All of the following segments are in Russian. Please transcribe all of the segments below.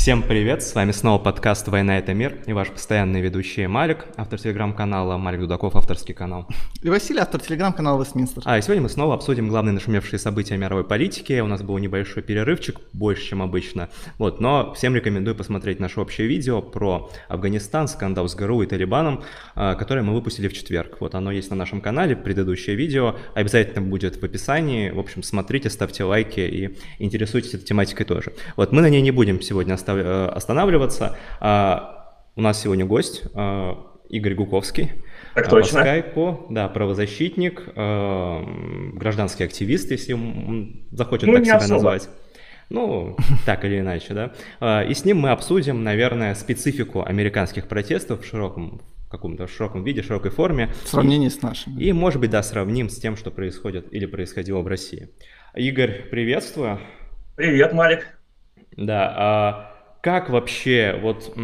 Всем привет, с вами снова подкаст «Война – это мир» и ваш постоянный ведущий Малик, автор телеграм-канала Малик Дудаков, авторский канал. И Василий, автор телеграм-канала Вестминстер. А, и сегодня мы снова обсудим главные нашумевшие события мировой политики. У нас был небольшой перерывчик, больше, чем обычно. Вот, но всем рекомендую посмотреть наше общее видео про Афганистан, скандал с ГРУ и Талибаном, а, которое мы выпустили в четверг. Вот оно есть на нашем канале, предыдущее видео, обязательно будет в описании. В общем, смотрите, ставьте лайки и интересуйтесь этой тематикой тоже. Вот, мы на ней не будем сегодня оставлять Э, останавливаться. А, у нас сегодня гость а, Игорь Гуковский. Так а, точно. По скайпу, да, правозащитник, гражданский активист, если он захочет ну, так себя особо. назвать. Ну, так или иначе, да. И с ним мы обсудим, наверное, специфику американских протестов в широком каком-то широком виде, широкой форме. В сравнении и, с нашим. И, может быть, да, сравним с тем, что происходит или происходило в России. Игорь, приветствую. Привет, Малик. Да, как вообще, вот,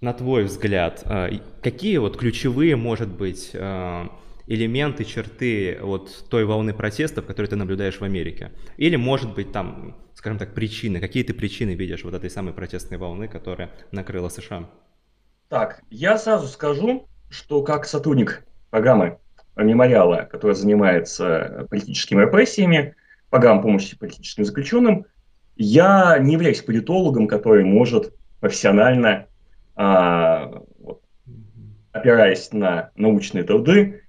на твой взгляд, а, какие вот ключевые, может быть, а, элементы, черты вот той волны протестов, которые ты наблюдаешь в Америке? Или, может быть, там, скажем так, причины, какие ты причины видишь вот этой самой протестной волны, которая накрыла США? Так, я сразу скажу, что как сотрудник программы мемориала, которая занимается политическими репрессиями, программ помощи политическим заключенным, я не являюсь политологом, который может профессионально, а, опираясь на научные труды,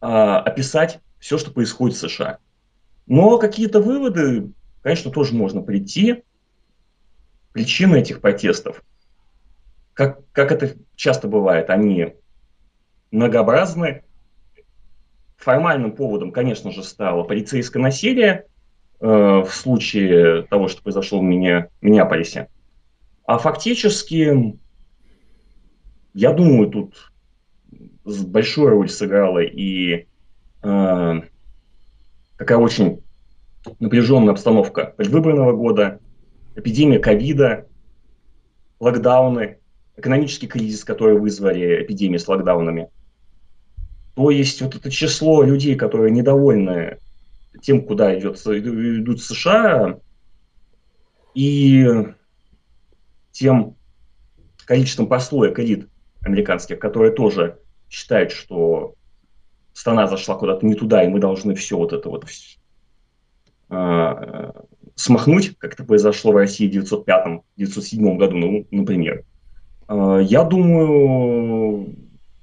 а, описать все, что происходит в США. Но какие-то выводы, конечно, тоже можно прийти. Причины этих протестов, как, как это часто бывает, они многообразны, Формальным поводом, конечно же, стало полицейское насилие э, в случае того, что произошло в меня, Миннеаполисе. А фактически, я думаю, тут большую роль сыграла и э, такая очень напряженная обстановка предвыборного года, эпидемия ковида, локдауны, экономический кризис, который вызвали эпидемии с локдаунами – то есть вот это число людей, которые недовольны тем, куда идет, идут США, и тем количеством прослоек элит американских, которые тоже считают, что страна зашла куда-то не туда, и мы должны все вот это вот э, смахнуть, как это произошло в России в 1905-1907 году, ну, например. Э, я думаю,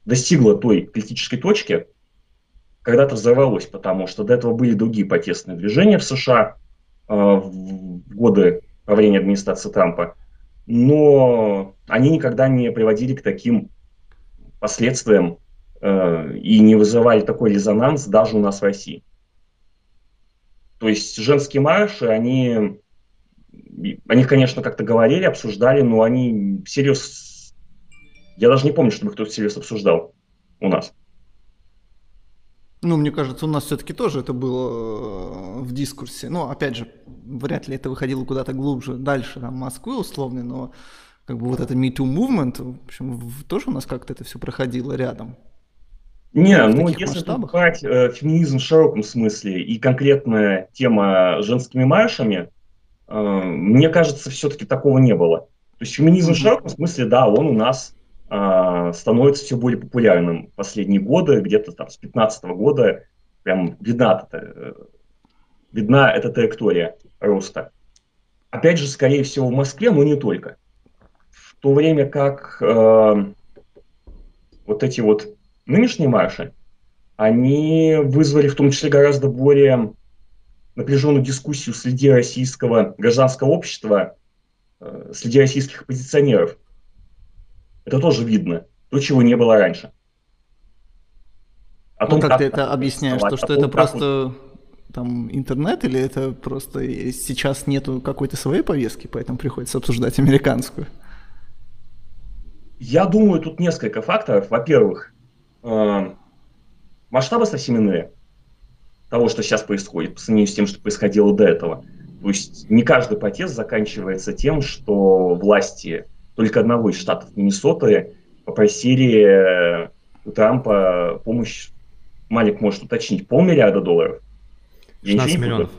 достигла той критической точки, когда-то взорвалось, потому что до этого были другие протестные движения в США э, в годы правления администрации Трампа, но они никогда не приводили к таким последствиям э, и не вызывали такой резонанс даже у нас в России. То есть женские марши, они, о них, конечно, как-то говорили, обсуждали, но они всерьез я даже не помню, чтобы кто-то всерьез обсуждал у нас. Ну, мне кажется, у нас все-таки тоже это было э, в дискурсе. Ну, опять же, вряд ли это выходило куда-то глубже, дальше, там, Москвы условно, но как бы вот это Me Too Movement, в общем, тоже у нас как-то это все проходило рядом. Не, ну если масштабах? брать э, феминизм в широком смысле и конкретная тема женскими маршами, э, мне кажется, все-таки такого не было. То есть феминизм mm-hmm. в широком смысле, да, он у нас становится все более популярным последние годы, где-то там с 15 года прям видна, эта, видна эта траектория роста. Опять же, скорее всего, в Москве, но не только. В то время как э, вот эти вот нынешние марши, они вызвали в том числе гораздо более напряженную дискуссию среди российского гражданского общества, э, среди российских оппозиционеров – это тоже видно. То, чего не было раньше. О том, ну, как, как ты это объясняешь? То, что это просто вот... там интернет или это просто сейчас нету какой-то своей повестки, поэтому приходится обсуждать американскую? Я думаю, тут несколько факторов. Во-первых, э, масштабы совсем иные того, что сейчас происходит, по сравнению с тем, что происходило до этого. То есть не каждый протест заканчивается тем, что власти только одного из штатов Миннесоты попросили э, у Трампа помощь, Малик может уточнить, полмиллиарда долларов. 16 миллионов.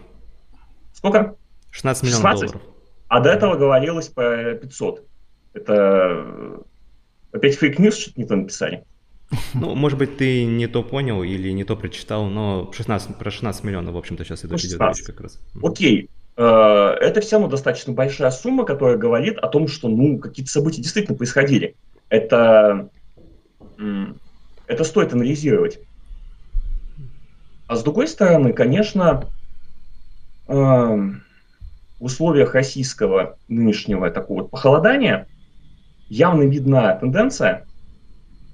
Сколько? 16 миллионов 16? долларов. А до этого говорилось по 500. Это опять fake news что-то не то написали. Ну, может быть, ты не то понял или не то прочитал, но 16, про 16 миллионов, в общем-то, сейчас идет, идет речь как раз. Окей. Э, это все равно достаточно большая сумма, которая говорит о том, что ну, какие-то события действительно происходили. Это, это стоит анализировать. А с другой стороны, конечно, э, в условиях российского нынешнего такого похолодания явно видна тенденция,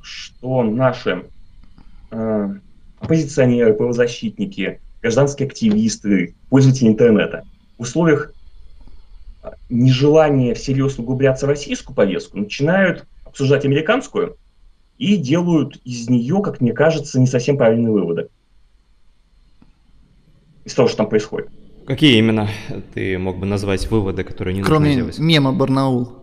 что наши э, оппозиционеры, правозащитники, гражданские активисты, пользователи интернета – условиях а, нежелания всерьез углубляться в российскую повестку начинают обсуждать американскую и делают из нее, как мне кажется, не совсем правильные выводы из того, что там происходит. Какие именно ты мог бы назвать выводы, которые не Кроме нужно делать? мема Барнаул.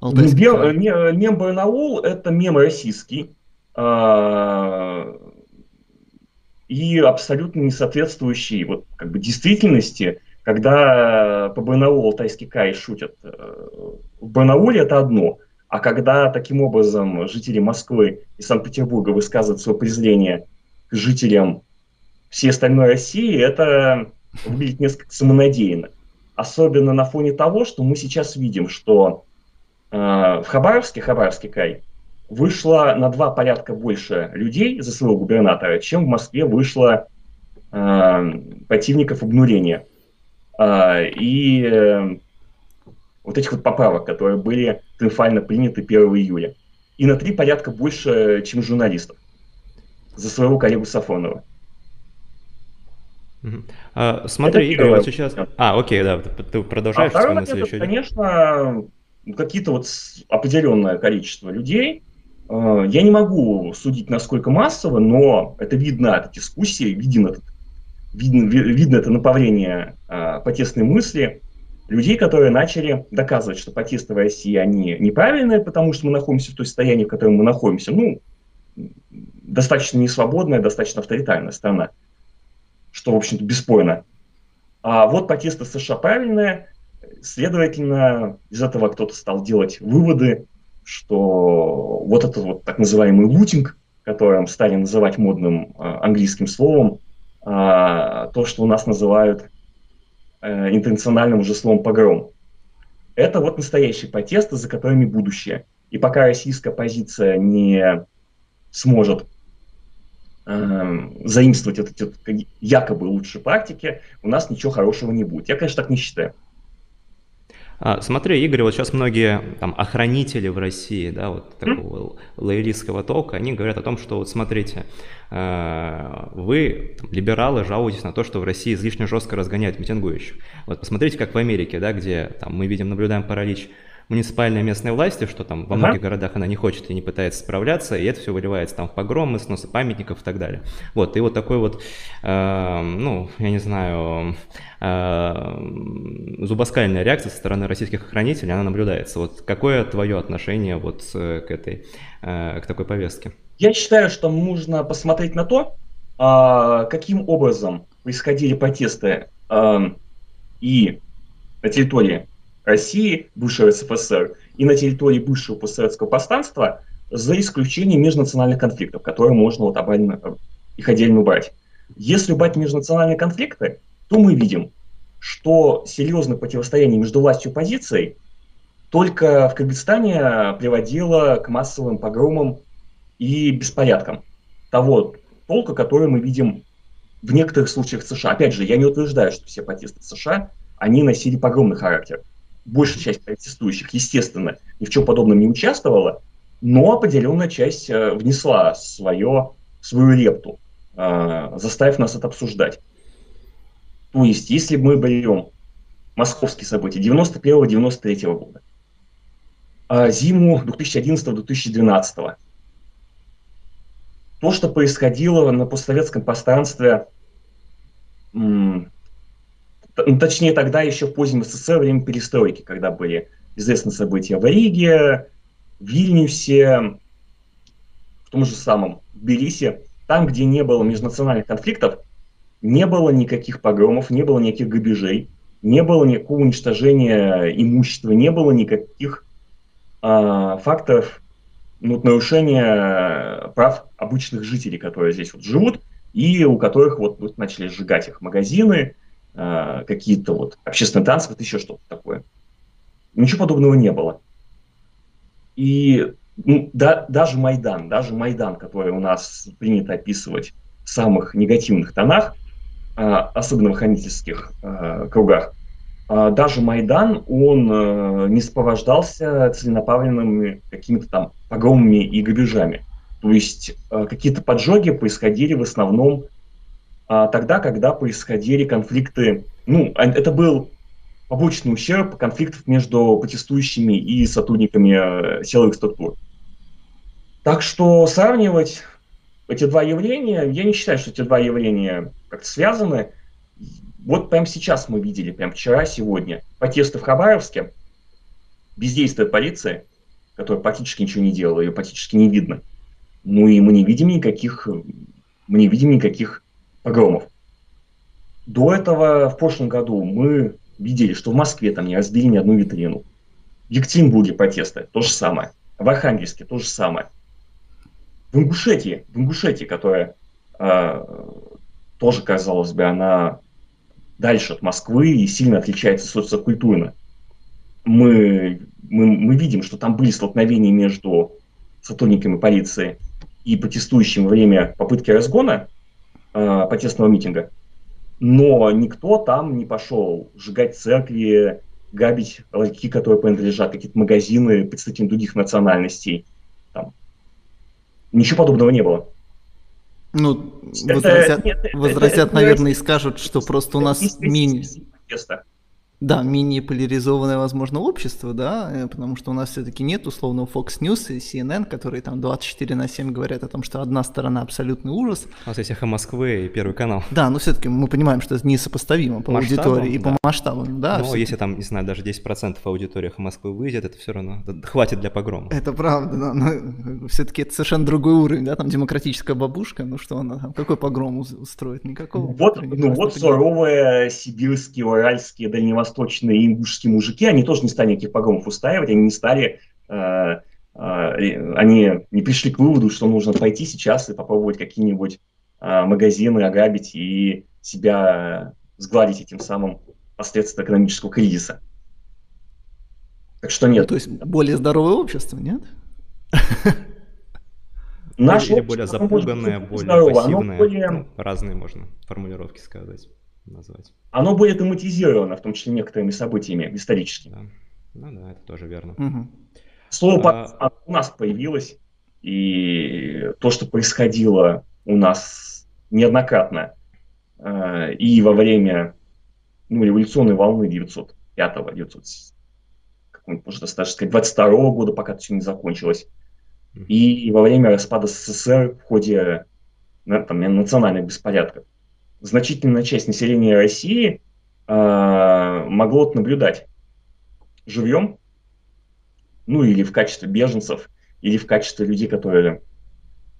Ну, мем, мем Барнаул – это мем российский, э, и абсолютно не соответствующий вот, как бы, действительности когда по Барнаулу Алтайский край шутят э, в Барнауле, это одно. А когда таким образом жители Москвы и Санкт-Петербурга высказывают свое презрение к жителям всей остальной России, это выглядит несколько самонадеянно. Особенно на фоне того, что мы сейчас видим, что э, в Хабаровске, Хабаровский край, вышло на два порядка больше людей за своего губернатора, чем в Москве вышло э, противников обнурения. А, и э, вот этих вот поправок, которые были триумфально приняты 1 июля. И на три порядка больше, чем журналистов за своего коллегу Сафонова. А, смотри, это Игорь, вот сейчас... А, окей, да, ты продолжаешь а свою мысль еще. Конечно, какие-то вот определенное количество людей. А, я не могу судить, насколько массово, но это видно от дискуссии, виден этот видно, видно это направление а, протестной мысли людей, которые начали доказывать, что протесты России, они неправильные, потому что мы находимся в той состоянии, в котором мы находимся. Ну, достаточно несвободная, достаточно авторитарная страна, что, в общем-то, бесспорно. А вот протесты США правильные, следовательно, из этого кто-то стал делать выводы, что вот этот вот так называемый лутинг, которым стали называть модным э, английским словом, а, то, что у нас называют э, интернациональным уже словом погром. Это вот настоящие протесты, за которыми будущее. И пока российская позиция не сможет э, заимствовать эти якобы лучшие практики, у нас ничего хорошего не будет. Я, конечно, так не считаю. А, смотри, Игорь, вот сейчас многие там охранители в России, да, вот такого лоялистского толка, они говорят о том, что вот смотрите, э, вы, там, либералы, жалуетесь на то, что в России излишне жестко разгоняют митингующих. Вот посмотрите, как в Америке, да, где там мы видим, наблюдаем паралич муниципальной местной власти, что там во многих городах она не хочет и не пытается справляться, и это все выливается там в погромы, сносы памятников и так далее. Вот, и вот такой вот, э, ну, я не знаю, э, зубоскальная реакция со стороны российских охранителей, она наблюдается. Вот какое твое отношение вот к этой, э, к такой повестке? Я считаю, что нужно посмотреть на то, э, каким образом происходили протесты э, и на территории России, бывшего СССР, и на территории бывшего постсоветского пространства, за исключением межнациональных конфликтов, которые можно вот обально, их отдельно убрать. Если убрать межнациональные конфликты, то мы видим, что серьезное противостояние между властью и оппозицией только в Кыргызстане приводило к массовым погромам и беспорядкам того толка, который мы видим в некоторых случаях в США. Опять же, я не утверждаю, что все протесты в США, они носили погромный характер большая часть протестующих, естественно, ни в чем подобном не участвовала, но определенная часть э, внесла свое, свою лепту, э, заставив нас это обсуждать. То есть, если мы берем московские события 91-93 года, э, зиму 2011-2012, то, что происходило на постсоветском пространстве точнее тогда еще в позднем СССР, время перестройки, когда были известны события в Риге, в Вильнюсе, в том же самом Тбилиси, там, где не было межнациональных конфликтов, не было никаких погромов, не было никаких грабежей. не было никакого уничтожения имущества, не было никаких а, фактов ну, нарушения прав обычных жителей, которые здесь вот живут, и у которых вот, вот начали сжигать их магазины, а, какие-то вот общественный транспорт, еще что-то такое. Ничего подобного не было. И ну, да, даже Майдан, даже Майдан, который у нас принято описывать в самых негативных тонах, а, особенно в хранительских а, кругах, даже Майдан, он не сопровождался целенаправленными какими-то там погромами и грабежами. То есть какие-то поджоги происходили в основном тогда, когда происходили конфликты. Ну, а, это был побочный ущерб конфликтов между протестующими и сотрудниками силовых структур. Так что сравнивать эти два явления, я не считаю, что эти два явления как-то связаны. Вот прямо сейчас мы видели, прямо вчера, сегодня, протесты в Хабаровске, бездействие полиции, которая практически ничего не делала, ее практически не видно. Ну и мы не видим никаких, мы не видим никаких погромов. До этого в прошлом году мы видели, что в Москве там не разбили ни одну витрину. В Екатеринбурге протесты, то же самое. В Архангельске то же самое в Ингушетии, в Ингушетии, которая э, тоже, казалось бы, она дальше от Москвы и сильно отличается социокультурно. Мы, мы, мы видим, что там были столкновения между сотрудниками полиции и протестующими во время попытки разгона э, протестного митинга, но никто там не пошел сжигать церкви, грабить ларьки, которые принадлежат какие-то магазины представителям других национальностей, Ничего подобного не было. Ну, возразят, это, возразят это, наверное, это, и скажут, что просто у нас мини... Да, менее поляризованное, возможно, общество, да, э, потому что у нас все-таки нет условного Fox News и CNN, которые там 24 на 7 говорят о том, что одна сторона абсолютный ужас. У нас есть «Эхо Москвы» и Первый канал. Да, но все-таки мы понимаем, что это несопоставимо по масштабам, аудитории и да. по масштабам, да. Но если там, не знаю, даже 10% аудитории «Эхо Москвы» выйдет, это все равно хватит для погрома. Это правда, да, но все-таки это совершенно другой уровень, да, там демократическая бабушка, ну что она там, какой погром устроит? Никакого. Вот, ну вот суровые сибирские, уральские, дальневосточные восточные ингушские мужики, они тоже не стали никаких погромов устраивать, они не стали, э, э, они не пришли к выводу, что нужно пойти сейчас и попробовать какие-нибудь э, магазины ограбить и себя сгладить этим самым последствия экономического кризиса. Так что нет. Ну, то есть более здоровое общество, нет? Наше Или более запуганное, более пассивное. Более... Ну, разные можно формулировки сказать назвать. Оно более тематизировано, в том числе некоторыми событиями историческими. Да. Ну да, это тоже верно. Угу. Слово а... у нас появилось, и то, что происходило у нас неоднократно э, и во время ну, революционной волны 905 900 можно даже сказать, 22 -го года, пока это все не закончилось, и во время распада СССР в ходе там, национальных беспорядков значительная часть населения России э, могло это наблюдать живьем, ну или в качестве беженцев, или в качестве людей, которые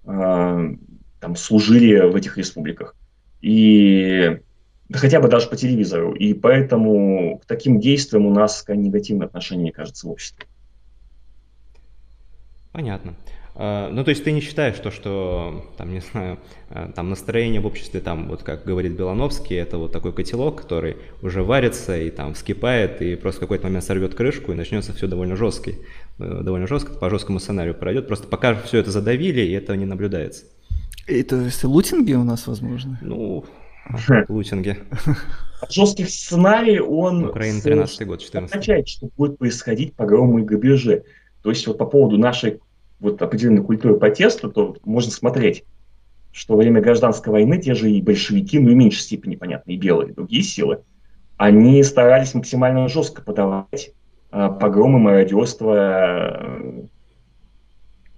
э, там служили в этих республиках. И да хотя бы даже по телевизору. И поэтому к таким действиям у нас негативное отношение, кажется, в обществе. Понятно. А, ну, то есть ты не считаешь то, что, там, не знаю, а, там настроение в обществе, там, вот как говорит Белановский, это вот такой котелок, который уже варится и там вскипает, и просто в какой-то момент сорвет крышку, и начнется все довольно жесткий, э, довольно жестко, по жесткому сценарию пройдет. Просто пока все это задавили, и этого не наблюдается. И то есть лутинги у нас возможно? Ну, лутинги. Жестких сценарий он... Украина 13 год, 14 означает, что будет происходить погромы и грабежи. То есть вот по поводу нашей вот определенной культуры протеста, то можно смотреть, что во время гражданской войны те же и большевики, ну и в меньшей степени, понятно, и белые, и другие силы, они старались максимально жестко подавать э, погромы, мародерство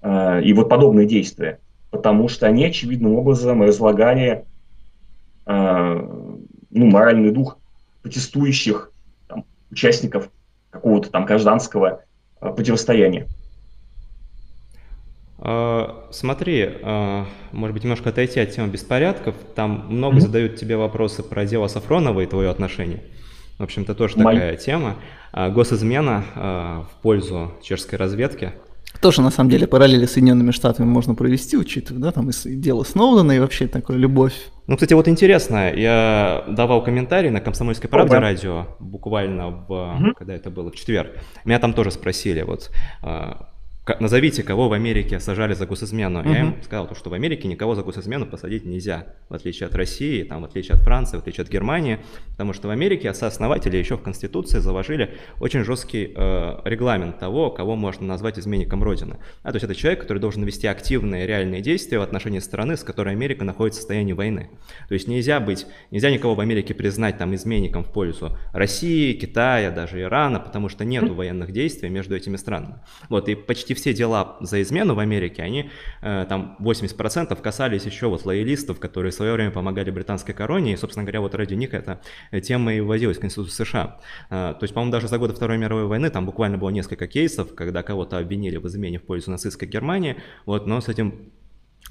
э, и вот подобные действия, потому что они очевидным образом разлагали э, ну, моральный дух протестующих там, участников какого-то там гражданского э, противостояния. А, смотри, а, может быть, немножко отойти от темы беспорядков. Там много mm-hmm. задают тебе вопросы про дело Сафронова и твое отношение. В общем-то, тоже Май... такая тема. А, госизмена в пользу чешской разведки. Тоже, на самом деле, параллели с Соединенными Штатами можно провести, учитывая, да, там и дело Сноудена, и вообще такое любовь. Ну, кстати, вот интересно, я давал комментарий на «Комсомольской правде» О, да. радио, буквально в, угу. когда это было, в четверг. Меня там тоже спросили, вот, назовите, кого в Америке сажали за госизмену. Угу. Я им сказал, что в Америке никого за госизмену посадить нельзя, в отличие от России, там, в отличие от Франции, в отличие от Германии, потому что в Америке сооснователи еще в Конституции заложили очень жесткий э, регламент того, кого можно назвать изменником Родины. А, то есть это человек, который должен вести активные реальные действия в отношении страны, с которой Америка находится в состоянии войны. То есть нельзя быть, нельзя никого в Америке признать там изменником в пользу России, Китая, даже Ирана, потому что нет военных действий между этими странами. Вот, и почти почти все дела за измену в Америке, они э, там 80% касались еще вот лоялистов, которые в свое время помогали британской короне, и, собственно говоря, вот ради них эта тема и вводилась в Конституцию США. Э, то есть, по-моему, даже за годы Второй мировой войны там буквально было несколько кейсов, когда кого-то обвинили в измене в пользу нацистской Германии, вот, но с этим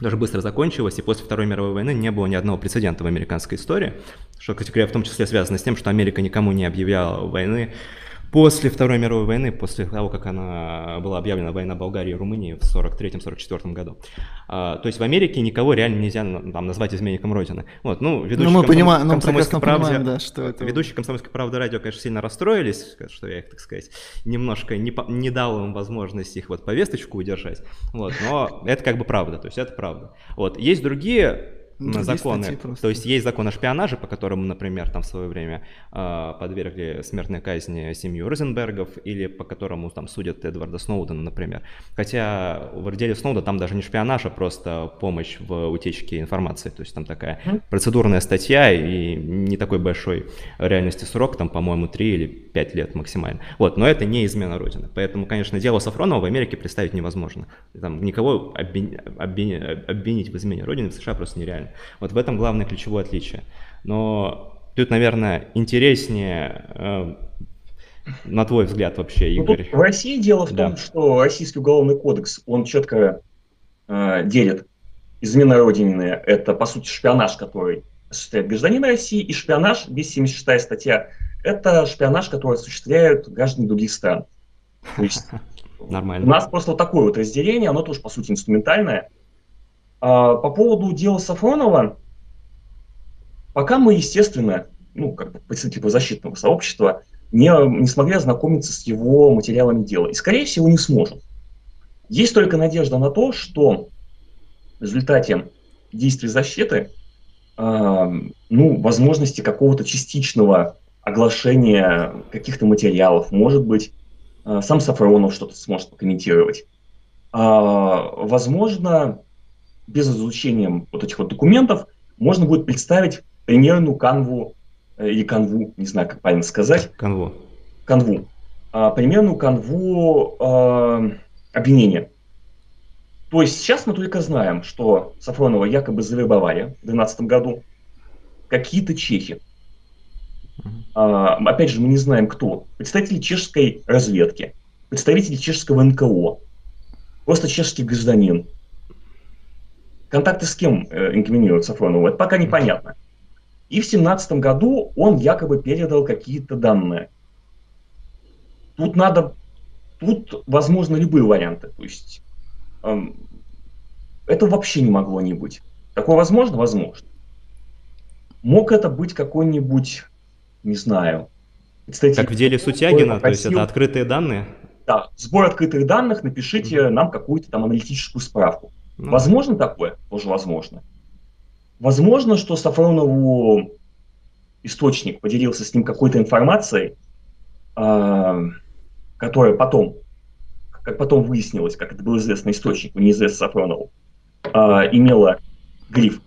даже быстро закончилось, и после Второй мировой войны не было ни одного прецедента в американской истории, что, кстати говоря, в том числе связано с тем, что Америка никому не объявляла войны После Второй мировой войны, после того, как она была объявлена война Болгарии и Румынии в 43-44 году. А, то есть в Америке никого реально нельзя там, назвать изменником Родины. Вот, ну, ведущие ну, мы понимаем, ну, комсомольской правды, понимаем, да, что это... Ведущие комсомольской правды радио, конечно, сильно расстроились, что я их, так сказать, немножко не, не дал им возможность их вот повесточку удержать. Вот, но это как бы правда, то есть это правда. Вот, есть другие ну, законы. То есть есть закон о шпионаже, по которому, например, там в свое время э, подвергли смертной казни семью Розенбергов, или по которому там судят Эдварда Сноудена, например. Хотя в деле Сноуда там даже не шпионаж, а просто помощь в утечке информации. То есть там такая процедурная статья и не такой большой реальности срок, там, по-моему, 3 или 5 лет максимально. Вот, но это не измена Родины. Поэтому, конечно, дело Сафронова в Америке представить невозможно. Там никого обвинить, обвинить в измене Родины в США просто нереально. Вот в этом главное ключевое отличие. Но тут, наверное, интереснее э, на твой взгляд вообще, ну, Игорь? Ну, в России дело в да. том, что Российский уголовный кодекс, он четко э, делит измена Родины, это, по сути, шпионаж, который осуществляет гражданин России, и шпионаж, 276 статья, это шпионаж, который осуществляют граждане других стран. То есть Нормально. У нас просто вот такое вот разделение, оно тоже, по сути, инструментальное. А, по поводу дела Сафронова, пока мы, естественно, ну, как бы представители защитного сообщества, не, не смогли ознакомиться с его материалами дела. И, скорее всего, не сможем. Есть только надежда на то, что в результате действий защиты, э, ну, возможности какого-то частичного оглашения каких-то материалов, может быть, э, сам Сафронов что-то сможет прокомментировать. Э, возможно, без изучения вот этих вот документов можно будет представить примерную канву э, или канву, не знаю, как правильно сказать. Канву. Канву. А, примерную канву а, обвинения. То есть сейчас мы только знаем, что Сафронова якобы завербовали в 2012 году какие-то чехи. А, опять же, мы не знаем, кто. Представители чешской разведки, представители чешского НКО, просто чешский гражданин, Контакты с кем э, инкриминируют Сафронову, это пока непонятно. И в 2017 году он якобы передал какие-то данные. Тут надо, тут возможно любые варианты. То есть эм, это вообще не могло не быть. Такое возможно? Возможно. Мог это быть какой-нибудь, не знаю, представитель... Как в деле Сутягина, то есть это открытые данные? Да, сбор открытых данных, напишите mm-hmm. нам какую-то там аналитическую справку. Ну. Возможно такое? Тоже возможно. Возможно, что Сафронову источник поделился с ним какой-то информацией, э, которая потом, как потом выяснилось, как это был известный источник, неизвестно Сафронову, э, имела гриф.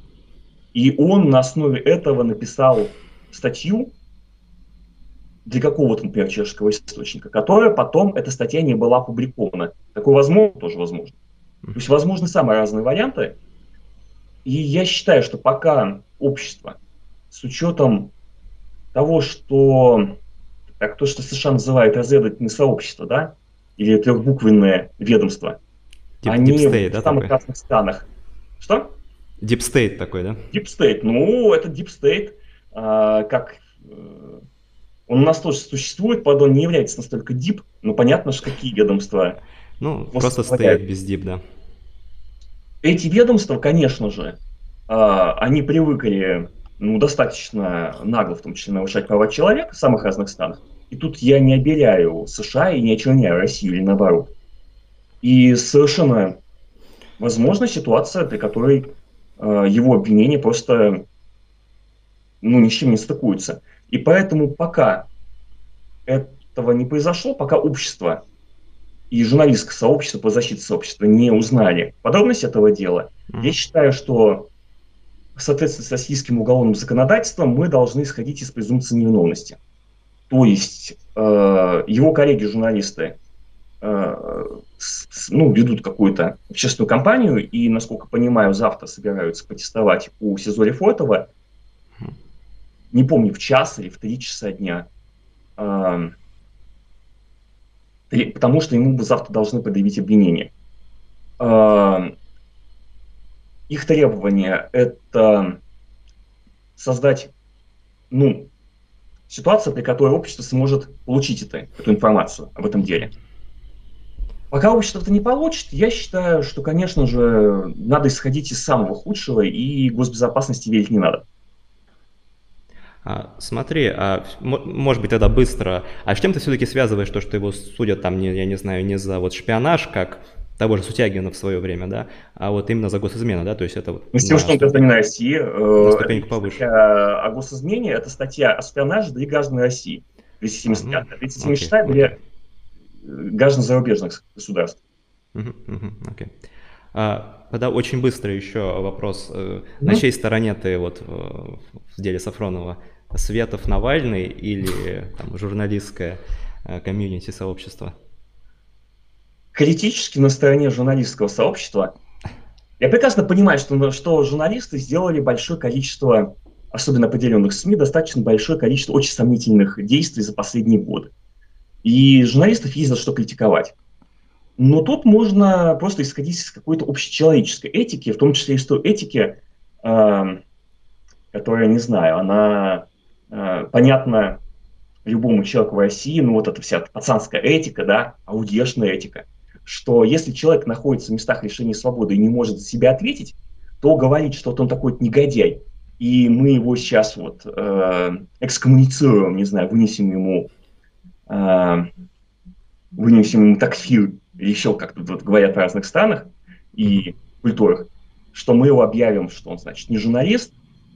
И он на основе этого написал статью для какого-то, например, чешского источника, которая потом, эта статья не была опубликована. Такое возможно? Тоже возможно. То есть возможны самые разные варианты. И я считаю, что пока общество с учетом того, что так, то, что США называют разведывательное сообщество, да, или трехбуквенное ведомство, Deep, они deep state, в да, самых такой? разных странах. Что? Deep State такой, да? Deep State. Ну, это Deep State, а, как э, Он у нас тоже существует, правда, он не является настолько дип, но понятно, что какие ведомства. Ну, просто стоят без дип, да. Эти ведомства, конечно же, а, они привыкли ну, достаточно нагло, в том числе, нарушать права человека в самых разных странах. И тут я не обеляю США и не очерняю Россию или наоборот. И совершенно возможна ситуация, при которой э, его обвинения просто ну, ни с чем не стыкуются. И поэтому пока этого не произошло, пока общество и журналистское сообщество по защите сообщества не узнали подробности этого дела, mm-hmm. я считаю, что в соответствии с российским уголовным законодательством мы должны исходить из презумпции невиновности. То есть э, его коллеги-журналисты э, ну, ведут какую-то общественную кампанию и, насколько понимаю, завтра собираются протестовать у СИЗО Лефортова, не помню, в час или в три часа дня, э, потому что ему завтра должны предъявить обвинение. Э, их требование – это создать ну, ситуацию, при которой общество сможет получить это, эту информацию об этом деле. Пока общество это не получит, я считаю, что, конечно же, надо исходить из самого худшего, и госбезопасности верить не надо. А, смотри, а, может быть, тогда быстро. А с чем ты все-таки связываешь то, что его судят там, не, я не знаю, не за вот шпионаж, как того же Сутягина в свое время, да, а вот именно за госизмену, да, то есть это... Ну, с тем, что он гражданин России, э, ступеньку повыше. Статья о госизмене, это статья о шпионаже для граждан России, 275. Mm-hmm. 276 okay, для граждан зарубежных государств. Окей. Mm-hmm, okay. а, тогда очень быстро еще вопрос. Mm-hmm. На чьей стороне ты вот э, в деле Сафронова? Светов Навальный или там, журналистское э, комьюнити сообщество? критически на стороне журналистского сообщества. Я прекрасно понимаю, что, что журналисты сделали большое количество, особенно определенных СМИ, достаточно большое количество очень сомнительных действий за последние годы. И журналистов есть за что критиковать. Но тут можно просто исходить из какой-то общечеловеческой этики, в том числе из той этики, э, которая, не знаю, она э, понятна любому человеку в России, ну вот эта вся пацанская этика, да, аудешная этика – что если человек находится в местах лишения свободы и не может за себя ответить, то говорить, что вот он такой негодяй, и мы его сейчас вот э, экскоммуницируем, не знаю, вынесем ему, э, вынесем ему или еще как-то вот говорят в разных странах и культурах, что мы его объявим, что он, значит, не журналист,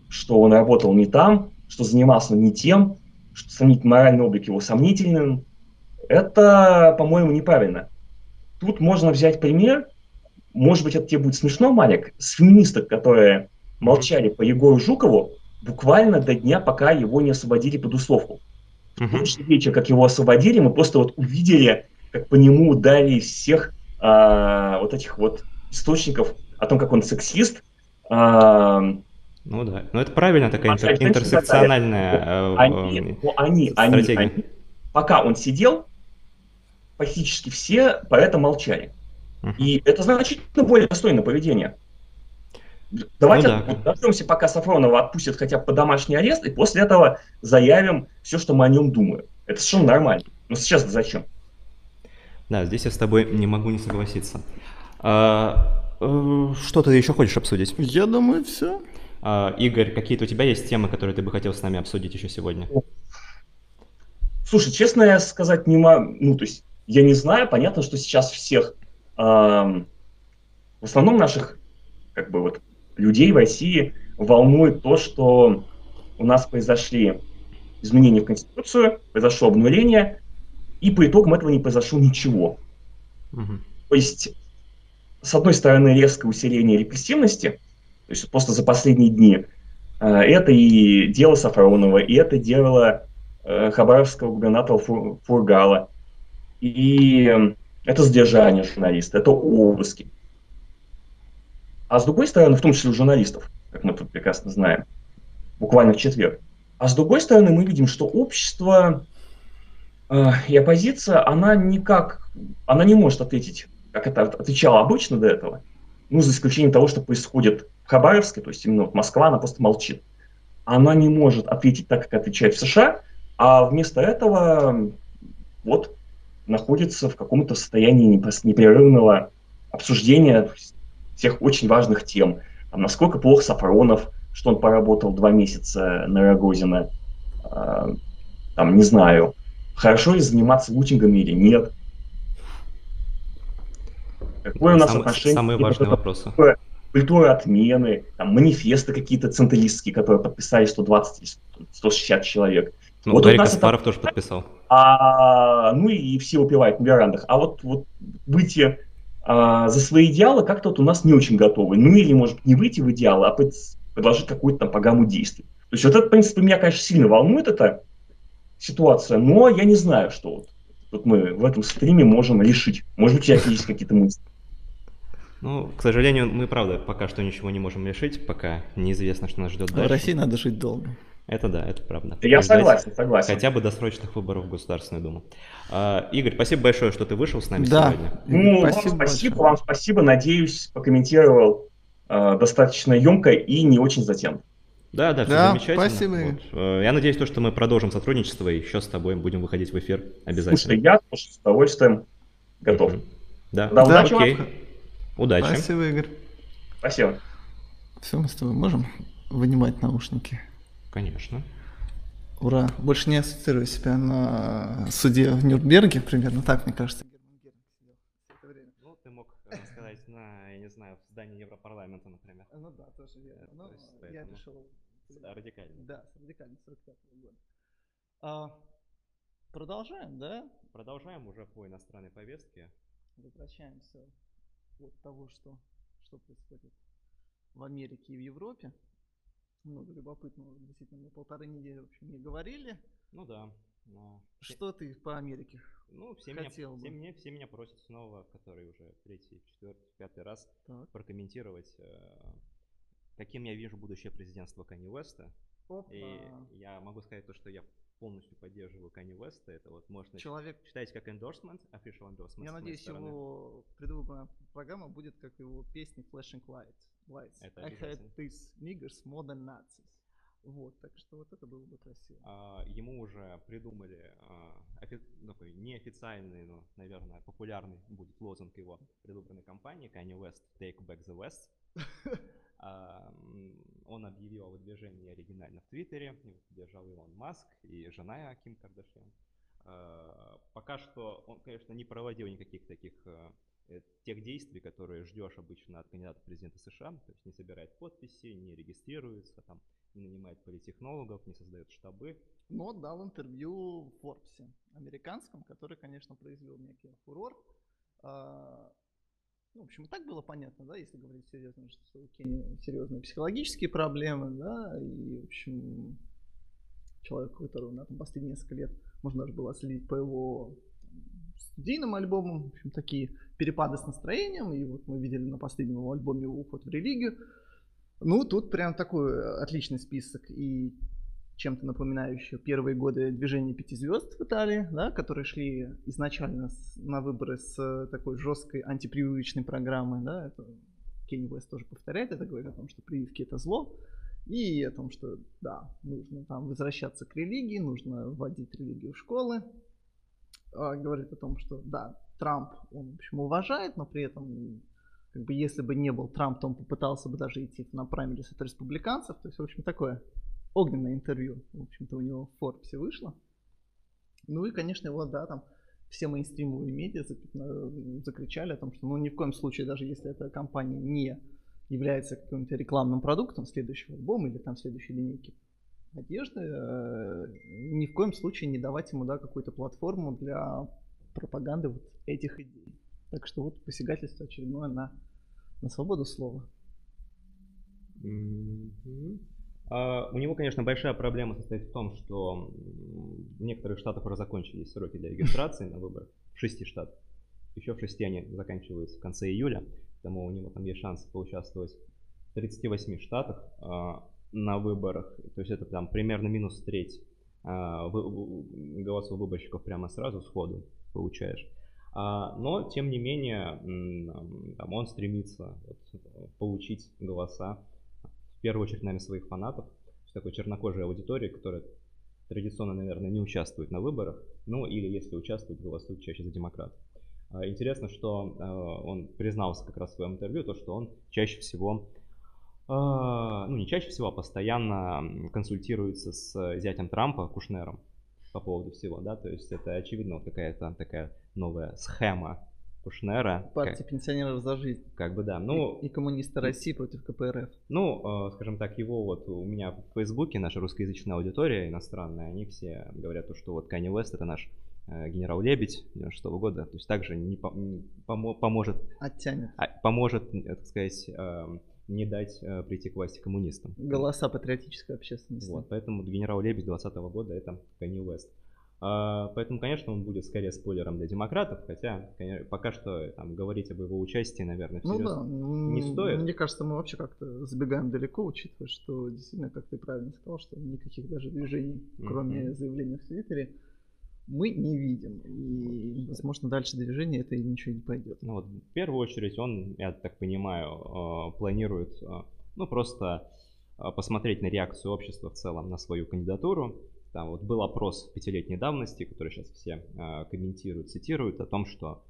что он работал не там, что занимался не тем, что сомнить моральный облик его сомнительным, это, по-моему, неправильно. Тут можно взять пример, может быть, это тебе будет смешно, Малик, с феминисток, которые молчали по Егору Жукову буквально до дня, пока его не освободили под условку. В тот же вечер, как его освободили, мы просто вот увидели, как по нему дали всех а, вот этих вот источников о том, как он сексист. А, ну да, но это правильно такая интер- интерсекциональная э, они, э, ну, они, они, они, пока он сидел, практически все поэты молчали. Uh-huh. И это значительно более достойное поведение. Давайте ну, да. дождемся, пока Сафронова отпустят хотя бы по домашний арест, и после этого заявим все, что мы о нем думаем. Это совершенно нормально. Но сейчас зачем? Да, здесь я с тобой не могу не согласиться. А, э, что ты еще хочешь обсудить? Я думаю, все. А, Игорь, какие-то у тебя есть темы, которые ты бы хотел с нами обсудить еще сегодня? Слушай, честно я сказать не могу, ну, то есть я не знаю, понятно, что сейчас всех, э, в основном наших, как бы вот, людей в России волнует то, что у нас произошли изменения в Конституцию, произошло обнуление, и по итогам этого не произошло ничего. Угу. То есть, с одной стороны, резкое усиление репрессивности, то есть просто за последние дни, э, это и дело Сафронова, и это дело э, хабаровского губернатора Фургала, и это задержание журналиста, это обыски. А с другой стороны, в том числе у журналистов, как мы тут прекрасно знаем, буквально в четверг. А с другой стороны, мы видим, что общество э, и оппозиция, она никак, она не может ответить, как это отвечала обычно до этого, ну, за исключением того, что происходит Хабаровске, то есть именно вот Москва, она просто молчит. Она не может ответить так, как отвечает в США, А вместо этого вот находится в каком-то состоянии непрерывного обсуждения всех очень важных тем. Там, насколько плохо Сафронов, что он поработал два месяца на Рогозина. А, там, не знаю, хорошо ли заниматься лутингами или нет. Какое у нас Сам, отношение... Самые важные вопросы. Культура отмены, там, манифесты какие-то центристские, которые подписали 120 160 человек. Ну, вот Гарри Каспаров это... тоже подписал. А, ну и все упивают на верандах. А вот, вот выйти а, за свои идеалы как-то вот у нас не очень готовы. Ну или, может, не выйти в идеалы, а предложить какую-то там программу действий. То есть вот это, в принципе, меня, конечно, сильно волнует эта ситуация, но я не знаю, что вот, вот мы в этом стриме можем решить. Может быть, у тебя есть какие-то мысли. Ну, к сожалению, мы, правда, пока что ничего не можем решить, пока неизвестно, что нас ждет дальше. В России надо жить долго. Это да, это правда. Я согласен, согласен. Хотя бы досрочных выборов в Государственную Думу. А, Игорь, спасибо большое, что ты вышел с нами да. сегодня. Ну, спасибо, вам спасибо, вам спасибо. Надеюсь, покомментировал э, достаточно емко и не очень затем. Да, да, все да, замечательно. Спасибо. Вот. Э, я надеюсь, то, что мы продолжим сотрудничество и еще с тобой будем выходить в эфир обязательно. Слушай, я тоже с удовольствием готов. Mm-hmm. Да, да, да удачи окей. Вам. Удачи. Спасибо, Игорь. Спасибо. Все, мы с тобой можем вынимать наушники? Конечно. Ура. Больше не ассоциирую себя на суде в Нюрнберге, примерно так, мне кажется. Ну, ты мог сказать на, я не знаю, в здании Европарламента, например. Ну да, тоже верно. Но ну, я решил... Радикально. Да, радикально, 45 года. А, продолжаем, да? Продолжаем уже по иностранной повестке. Возвращаемся от того, что, что происходит в Америке и в Европе много любопытного. Действительно, мы полторы недели, в общем, не говорили. Ну да. Но... Что ты по Америке ну, все хотел меня, бы? Все, меня, все меня просят снова, который уже третий, четвертый, пятый раз, так. прокомментировать, э, каким я вижу будущее президентства Кани Уэста. Опа. И я могу сказать то, что я полностью поддерживаю Кани Уэста. Это вот можно Человек... считать как endorsement, official endorsement. Я надеюсь, его предвыборная программа будет как его песни Flashing Lights. lights. Это I had these niggers more than Nazis. Вот, так что вот это было бы красиво. А, ему уже придумали а, офи- ну, такой неофициальный, но, наверное, популярный будет лозунг его предвыборной кампании Kanye West Take Back the West. А, он объявил о выдвижении оригинально в Твиттере, его поддержал Илон Маск и жена Ким Кардашьян. А, пока что он, конечно, не проводил никаких таких а, э, тех действий, которые ждешь обычно от кандидата президента США, то есть не собирает подписи, не регистрируется, там, не нанимает политтехнологов, не создает штабы. Но дал интервью в Форбсе американском, который, конечно, произвел некий фурор. Ну, в общем, так было понятно, да, если говорить серьезно, что у Кении серьезные психологические проблемы, да, и, в общем, человек, которого на там, последние несколько лет можно даже было следить по его студийным альбомам, в общем, такие перепады с настроением, и вот мы видели на последнем альбоме его уход в религию. Ну, тут прям такой отличный список и чем-то напоминающее первые годы движения пяти звезд в Италии, да, которые шли изначально с, на выборы с такой жесткой антипрививочной программой. Да, это Кенни Уэст тоже повторяет это, говорит о том, что прививки это зло. И о том, что да, нужно там возвращаться к религии, нужно вводить религию в школы. А, говорит о том, что да, Трамп, он, в общем, уважает, но при этом как бы если бы не был Трамп, то он попытался бы даже идти на праймерис от республиканцев. То есть, в общем, такое огненное интервью, в общем-то, у него в Форбсе вышло. Ну и, конечно, его, да, там все мейнстримовые медиа закричали о том, что ну ни в коем случае, даже если эта компания не является каким-то рекламным продуктом следующего альбома или там следующей линейки одежды, э, ни в коем случае не давать ему да, какую-то платформу для пропаганды вот этих идей. Так что вот посягательство очередное на, на свободу слова. Mm-hmm. Uh, у него, конечно, большая проблема состоит в том, что в некоторых штатах уже закончились сроки для регистрации на выборах, в шести штатах. Еще в шести они заканчиваются в конце июля, поэтому у него там есть шанс поучаствовать в 38 штатах uh, на выборах. То есть это там примерно минус треть вы, голосов выборщиков прямо сразу сходу получаешь. Но, тем не менее, там, он стремится вот, получить голоса в первую очередь, наверное, своих фанатов, такой чернокожей аудитории, которая традиционно, наверное, не участвуют на выборах, ну или если участвуют, голосуют чаще за демократов. А, интересно, что а, он признался как раз в своем интервью, то, что он чаще всего, а, ну не чаще всего, а постоянно консультируется с зятем Трампа, Кушнером, по поводу всего, да, то есть это очевидно вот какая-то такая новая схема Кушнера. Партия как, пенсионеров за жизнь. Как бы да. Ну, и, и коммунисты России против КПРФ. Ну, э, скажем так, его вот у меня в Фейсбуке, наша русскоязычная аудитория иностранная, они все говорят, что вот Канни Вест это наш э, генерал Лебедь 96 -го года, то есть также не, по, не помо, поможет... Оттянет. А, поможет, э, так сказать, э, не дать э, прийти к власти коммунистам. Голоса патриотической общественности. Вот, поэтому генерал Лебедь 20 -го года это Канни Вест. А, поэтому, конечно, он будет скорее спойлером для демократов, хотя конечно, пока что там, говорить об его участии, наверное, ну, да. не стоит. Мне кажется, мы вообще как-то забегаем далеко, учитывая, что действительно, как ты правильно сказал, что никаких даже движений, кроме mm-hmm. заявления в Твиттере, мы не видим. И, возможно, дальше движение это и ничего не пойдет. Ну, вот, в первую очередь он, я так понимаю, э, планирует э, ну, просто посмотреть на реакцию общества в целом на свою кандидатуру, там вот был опрос пятилетней давности, который сейчас все э, комментируют, цитируют о том, что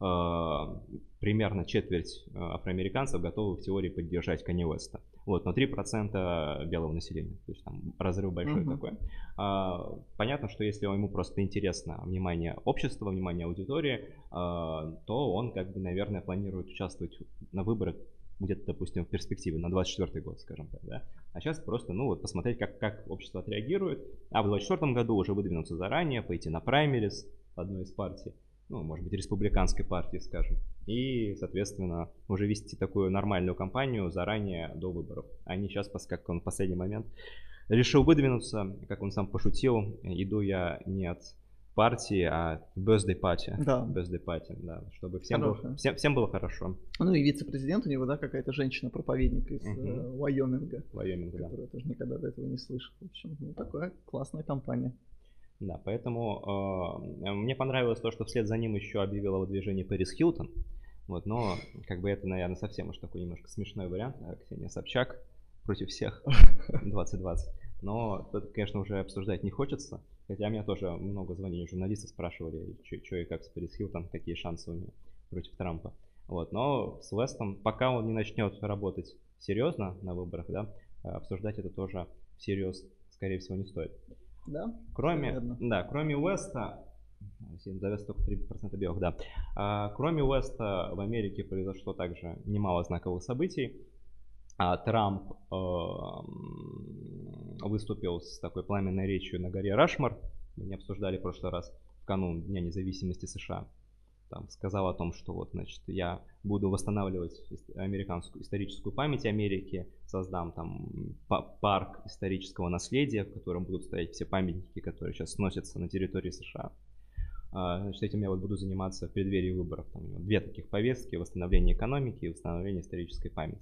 э, примерно четверть э, афроамериканцев готовы в теории поддержать Канни Уэста. Вот, но 3% белого населения. То есть там разрыв большой uh-huh. такой. А, понятно, что если ему просто интересно внимание общества, внимание аудитории, а, то он, как бы, наверное, планирует участвовать на выборах где-то, допустим, в перспективе на 24 год, скажем так, да. А сейчас просто, ну вот, посмотреть, как, как общество отреагирует. А в 24 году уже выдвинуться заранее, пойти на праймерис одной из партий, ну, может быть, республиканской партии, скажем. И, соответственно, уже вести такую нормальную кампанию заранее до выборов. А не сейчас, как он в последний момент решил выдвинуться, как он сам пошутил, иду я не от партии, а birthday party. Да. Birthday party, да. Чтобы всем, было, всем, всем было хорошо. Ну и вице-президент у него, да, какая-то женщина-проповедник из угу. э, Вайоминга. Вайоминга, да. Которую тоже никогда до этого не слышал. В общем, ну такая классная компания. Да, поэтому э, мне понравилось то, что вслед за ним еще объявила выдвижение Пэрис Хилтон. Вот, но как бы это, наверное, совсем уж такой немножко смешной вариант. А Ксения Собчак против всех 2020. Но это, конечно, уже обсуждать не хочется. Хотя меня тоже много звонили журналисты, спрашивали, что и как с Пэрис Хилтон, какие шансы у нее против Трампа. Вот, но с Вестом, пока он не начнет работать серьезно на выборах, да, обсуждать это тоже всерьез, скорее всего, не стоит. Да. Кроме, да, кроме Уэста, завес только 3% белых, да. А, кроме Уэста в Америке произошло также немало знаковых событий. А Трамп э, выступил с такой пламенной речью на горе Рашмар. Мы не обсуждали в прошлый раз в канун Дня независимости США. Там сказал о том, что вот, значит, я буду восстанавливать американскую историческую память Америки, создам там парк исторического наследия, в котором будут стоять все памятники, которые сейчас сносятся на территории США. А, значит, этим я вот буду заниматься в преддверии выборов. Там две таких повестки, восстановление экономики и восстановление исторической памяти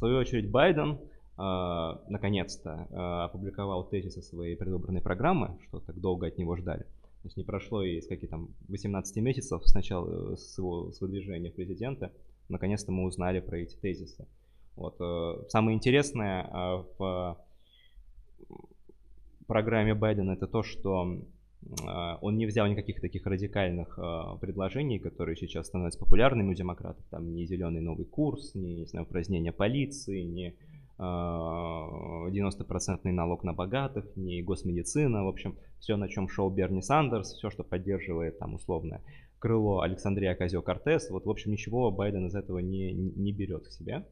свою очередь, Байден э, наконец-то э, опубликовал тезисы своей предвыборной программы, что так долго от него ждали. То есть не прошло и с каких там 18 месяцев с начала с его с выдвижения президента. Наконец-то мы узнали про эти тезисы. Вот, э, самое интересное э, в программе Байдена это то, что он не взял никаких таких радикальных а, предложений, которые сейчас становятся популярными у демократов. Там ни зеленый новый курс, ни не знаю, упразднение полиции, 90% а, налог на богатых, ни госмедицина. В общем, все, на чем шел Берни Сандерс, все, что поддерживает там условное крыло Александрия Казио-Кортес. Вот, в общем, ничего Байден из этого не, не берет к себе.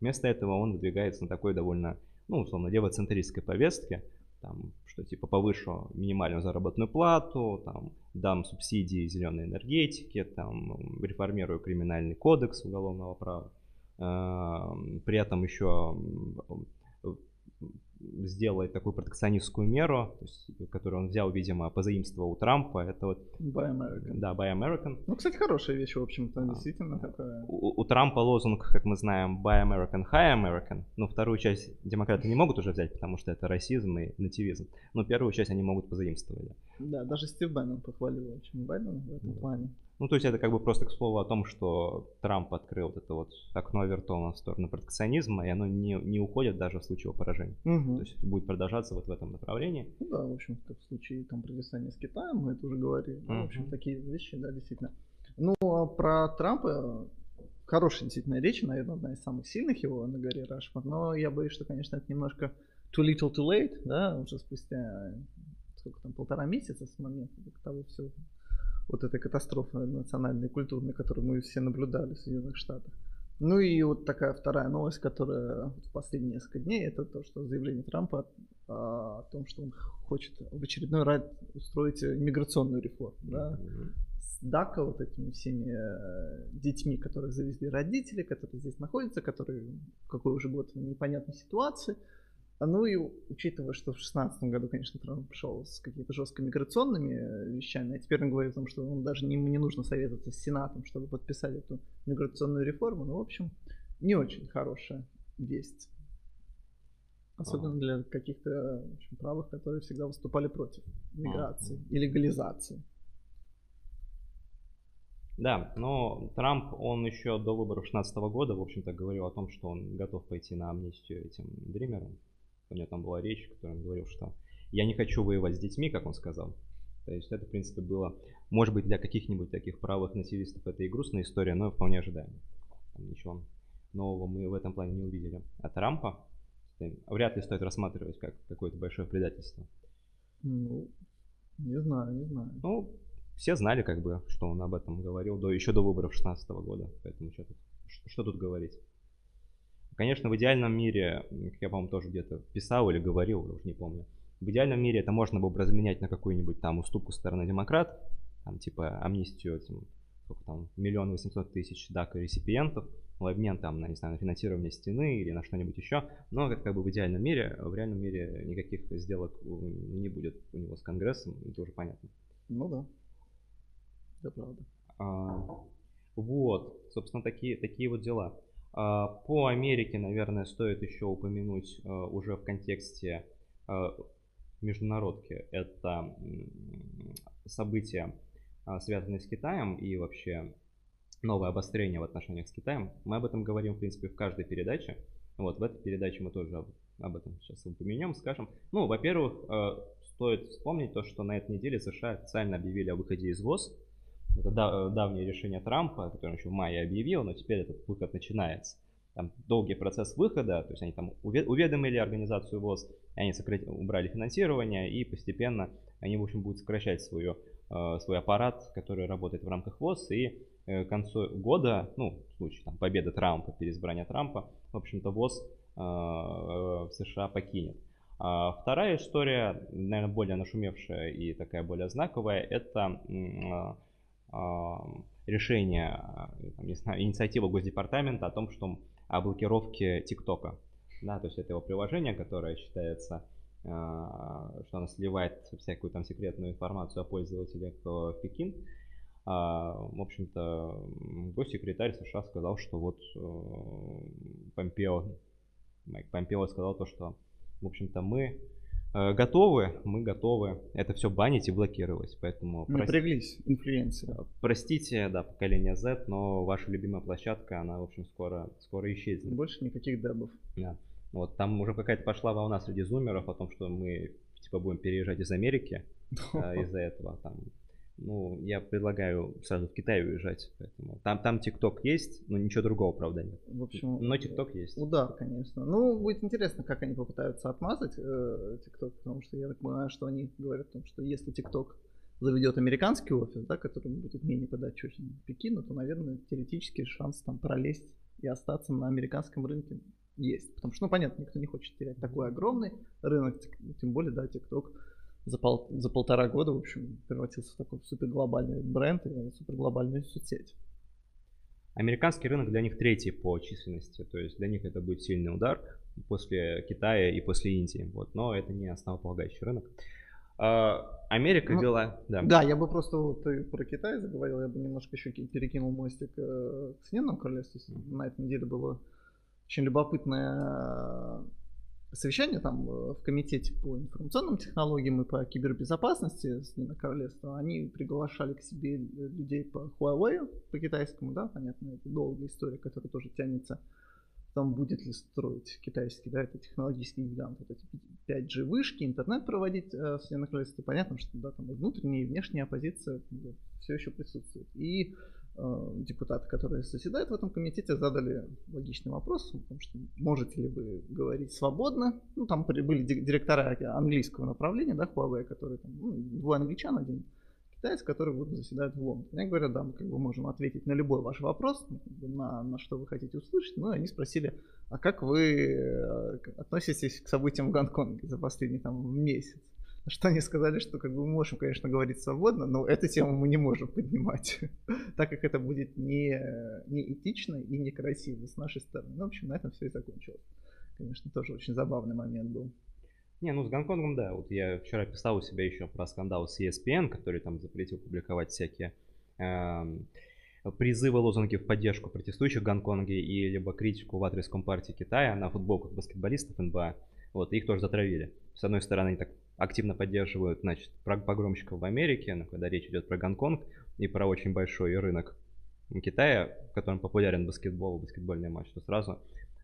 Вместо этого он выдвигается на такой довольно, ну, условно, левоцентристской повестке, там, что типа повышу минимальную заработную плату, там, дам субсидии зеленой энергетике, там, реформирую криминальный кодекс уголовного права. Эм, при этом еще сделает такую протекционистскую меру, то есть, которую он взял, видимо, позаимствовал у Трампа. Это вот... Buy American. Да, Buy American. Ну, кстати, хорошая вещь, в общем-то, а, действительно такая. У, у Трампа лозунг, как мы знаем, Buy American, High American. Ну, вторую часть демократы не могут уже взять, потому что это расизм и нативизм. Но первую часть они могут позаимствовать. Да, даже Стив Баннон похвалил, в общем, Байдена в этом плане. Ну, то есть это как бы просто к слову о том, что Трамп открыл вот это вот окно Вертона в сторону протекционизма, и оно не, не уходит даже в случае его поражения. Мгм. То есть будет продолжаться вот в этом направлении. Ну да, в общем, в случае там противостояния с Китаем, мы это уже говорили. Ну, в общем, такие вещи, да, действительно. Ну, а про Трампа хорошая действительно речь, наверное, одна из самых сильных его на горе Рашмар, но я боюсь, что, конечно, это немножко too little too late, да, уже спустя сколько там, полтора месяца с момента того всего, вот этой катастрофы национальной и культурной, которую мы все наблюдали в Соединенных Штатах. Ну и вот такая вторая новость, которая в последние несколько дней, это то, что заявление Трампа а, о том, что он хочет в очередной раз устроить иммиграционную реформу. Да? С ДАКа, вот этими всеми э, детьми, которых завезли родители, которые здесь находятся, которые какой уже год в непонятной ситуации. Ну и учитывая, что в 2016 году, конечно, Трамп пришел с какими-то жестко миграционными э, вещами, а теперь он говорит о том, что он даже не, ему не нужно советоваться с Сенатом, чтобы подписать эту миграционную реформу. Ну, в общем, не очень хорошая весть. Особенно для каких-то в общем, правых, которые всегда выступали против миграции и легализации. Да, но Трамп, он еще до выборов 2016 года, в общем-то, говорил о том, что он готов пойти на амнистию этим дримерам. У него там была речь, в которой он говорил, что я не хочу воевать с детьми, как он сказал. То есть это, в принципе, было, может быть, для каких-нибудь таких правых националистов это и грустная история, но вполне ожидаемо. Там ничего нового мы в этом плане не увидели. А Трампа вряд ли стоит рассматривать как какое-то большое предательство. Ну, не знаю, не знаю. Ну, все знали, как бы, что он об этом говорил до, еще до выборов 2016 года. Поэтому что тут, что тут говорить? Конечно, в идеальном мире, как я, по-моему, тоже где-то писал или говорил, я уже не помню. В идеальном мире это можно было бы разменять на какую-нибудь там уступку стороны демократ, там типа амнистию этим, сколько там, миллион восемьсот тысяч дака реципиентов, в обмен там на, не знаю, на финансирование стены или на что-нибудь еще. Но это как бы в идеальном мире, в реальном мире никаких сделок не будет у него с Конгрессом, это уже понятно. Ну да. Это правда. А, вот, собственно, такие, такие вот дела. А, по Америке, наверное, стоит еще упомянуть а, уже в контексте а, международки. Это события, а, связанные с Китаем и вообще новое обострение в отношениях с Китаем. Мы об этом говорим, в принципе, в каждой передаче. Вот, в этой передаче мы тоже об, этом сейчас упомянем, скажем. Ну, во-первых, стоит вспомнить то, что на этой неделе США официально объявили о выходе из ВОЗ. Это давнее решение Трампа, которое он еще в мае объявил, но теперь этот выход начинается. Там долгий процесс выхода, то есть они там уведомили организацию ВОЗ, они сократили, убрали финансирование и постепенно они, в общем, будут сокращать свою, свой аппарат, который работает в рамках ВОЗ, и к концу года, ну, в случае там, победы Трампа, переизбрания Трампа, в общем-то, ВОЗ в США покинет. А вторая история, наверное, более нашумевшая и такая более знаковая, это решение, там, не знаю, инициатива Госдепартамента о том, что о блокировке ТикТока. Да, то есть это его приложение, которое считается, что оно сливает всякую там секретную информацию о пользователях в Пекин. В общем-то, госсекретарь США сказал, что вот Помпео, Майк Помпео сказал то, что, в общем-то, мы готовы, мы готовы это все банить и блокировать. Поэтому Напряглись инфлюенсеры. Простите, да, поколение Z, но ваша любимая площадка, она, в общем, скоро, скоро исчезнет. Больше никаких дебов. Да. Вот там уже какая-то пошла волна среди зумеров о том, что мы типа будем переезжать из Америки а, из-за этого. Там, ну, я предлагаю сразу в Китай уезжать, поэтому там там ТикТок есть, но ничего другого, правда, нет. В общем, но ТикТок есть. Удар, конечно. Ну, будет интересно, как они попытаются отмазать э, потому что я так понимаю, что они говорят о том, что если ТикТок заведет американский офис, да, который будет менее подотчетен Пекину, то, наверное, теоретически шанс там пролезть и остаться на американском рынке есть. Потому что, ну, понятно, никто не хочет терять такой огромный рынок, тем более, да, ТикТок за, пол, за полтора года, в общем, превратился в такой суперглобальный бренд и суперглобальную соцсеть. Американский рынок для них третий по численности, то есть для них это будет сильный удар после Китая и после Индии, вот, но это не основополагающий рынок. А, Америка ну, вела... Да. да, я бы просто вот ты про Китай заговорил, я бы немножко еще перекинул мостик э, к Соединенному Королевству. На этой неделе было очень любопытное совещание там э, в комитете по информационным технологиям и по кибербезопасности Соединенного Королевства, они приглашали к себе людей по Huawei, по китайскому, да, понятно, это долгая история, которая тоже тянется там будет ли строить китайский, да, это технологический гигант, вот эти 5G вышки, интернет проводить э, в Соединенных Королевстве, понятно, что да, там и внутренняя, и внешняя оппозиция все еще присутствует. И э, депутаты, которые заседают в этом комитете, задали логичный вопрос, о том, что можете ли вы говорить свободно, ну, там были директора английского направления, да, Huawei, которые там, ну, двое англичан, один китайцы, которые будут заседать в Лондоне. Они говорят, да, мы как бы можем ответить на любой ваш вопрос, на, на что вы хотите услышать. Ну, и они спросили, а как вы э, относитесь к событиям в Гонконге за последний там месяц? что они сказали, что как бы мы можем, конечно, говорить свободно, но эту тему мы не можем поднимать, так как это будет не, не этично и некрасиво с нашей стороны. Ну, в общем, на этом все и закончилось. Конечно, тоже очень забавный момент был. Не, ну с Гонконгом, да. Вот я вчера писал у себя еще про скандал с ESPN, который там запретил публиковать всякие э, призывы, лозунги в поддержку протестующих в Гонконге и либо критику в адрес Компартии Китая на футболках баскетболистов НБА. Вот, их тоже затравили. С одной стороны, они так активно поддерживают, значит, погромщиков в Америке, но когда речь идет про Гонконг и про очень большой рынок Китая, в котором популярен баскетбол, баскетбольный матч, то сразу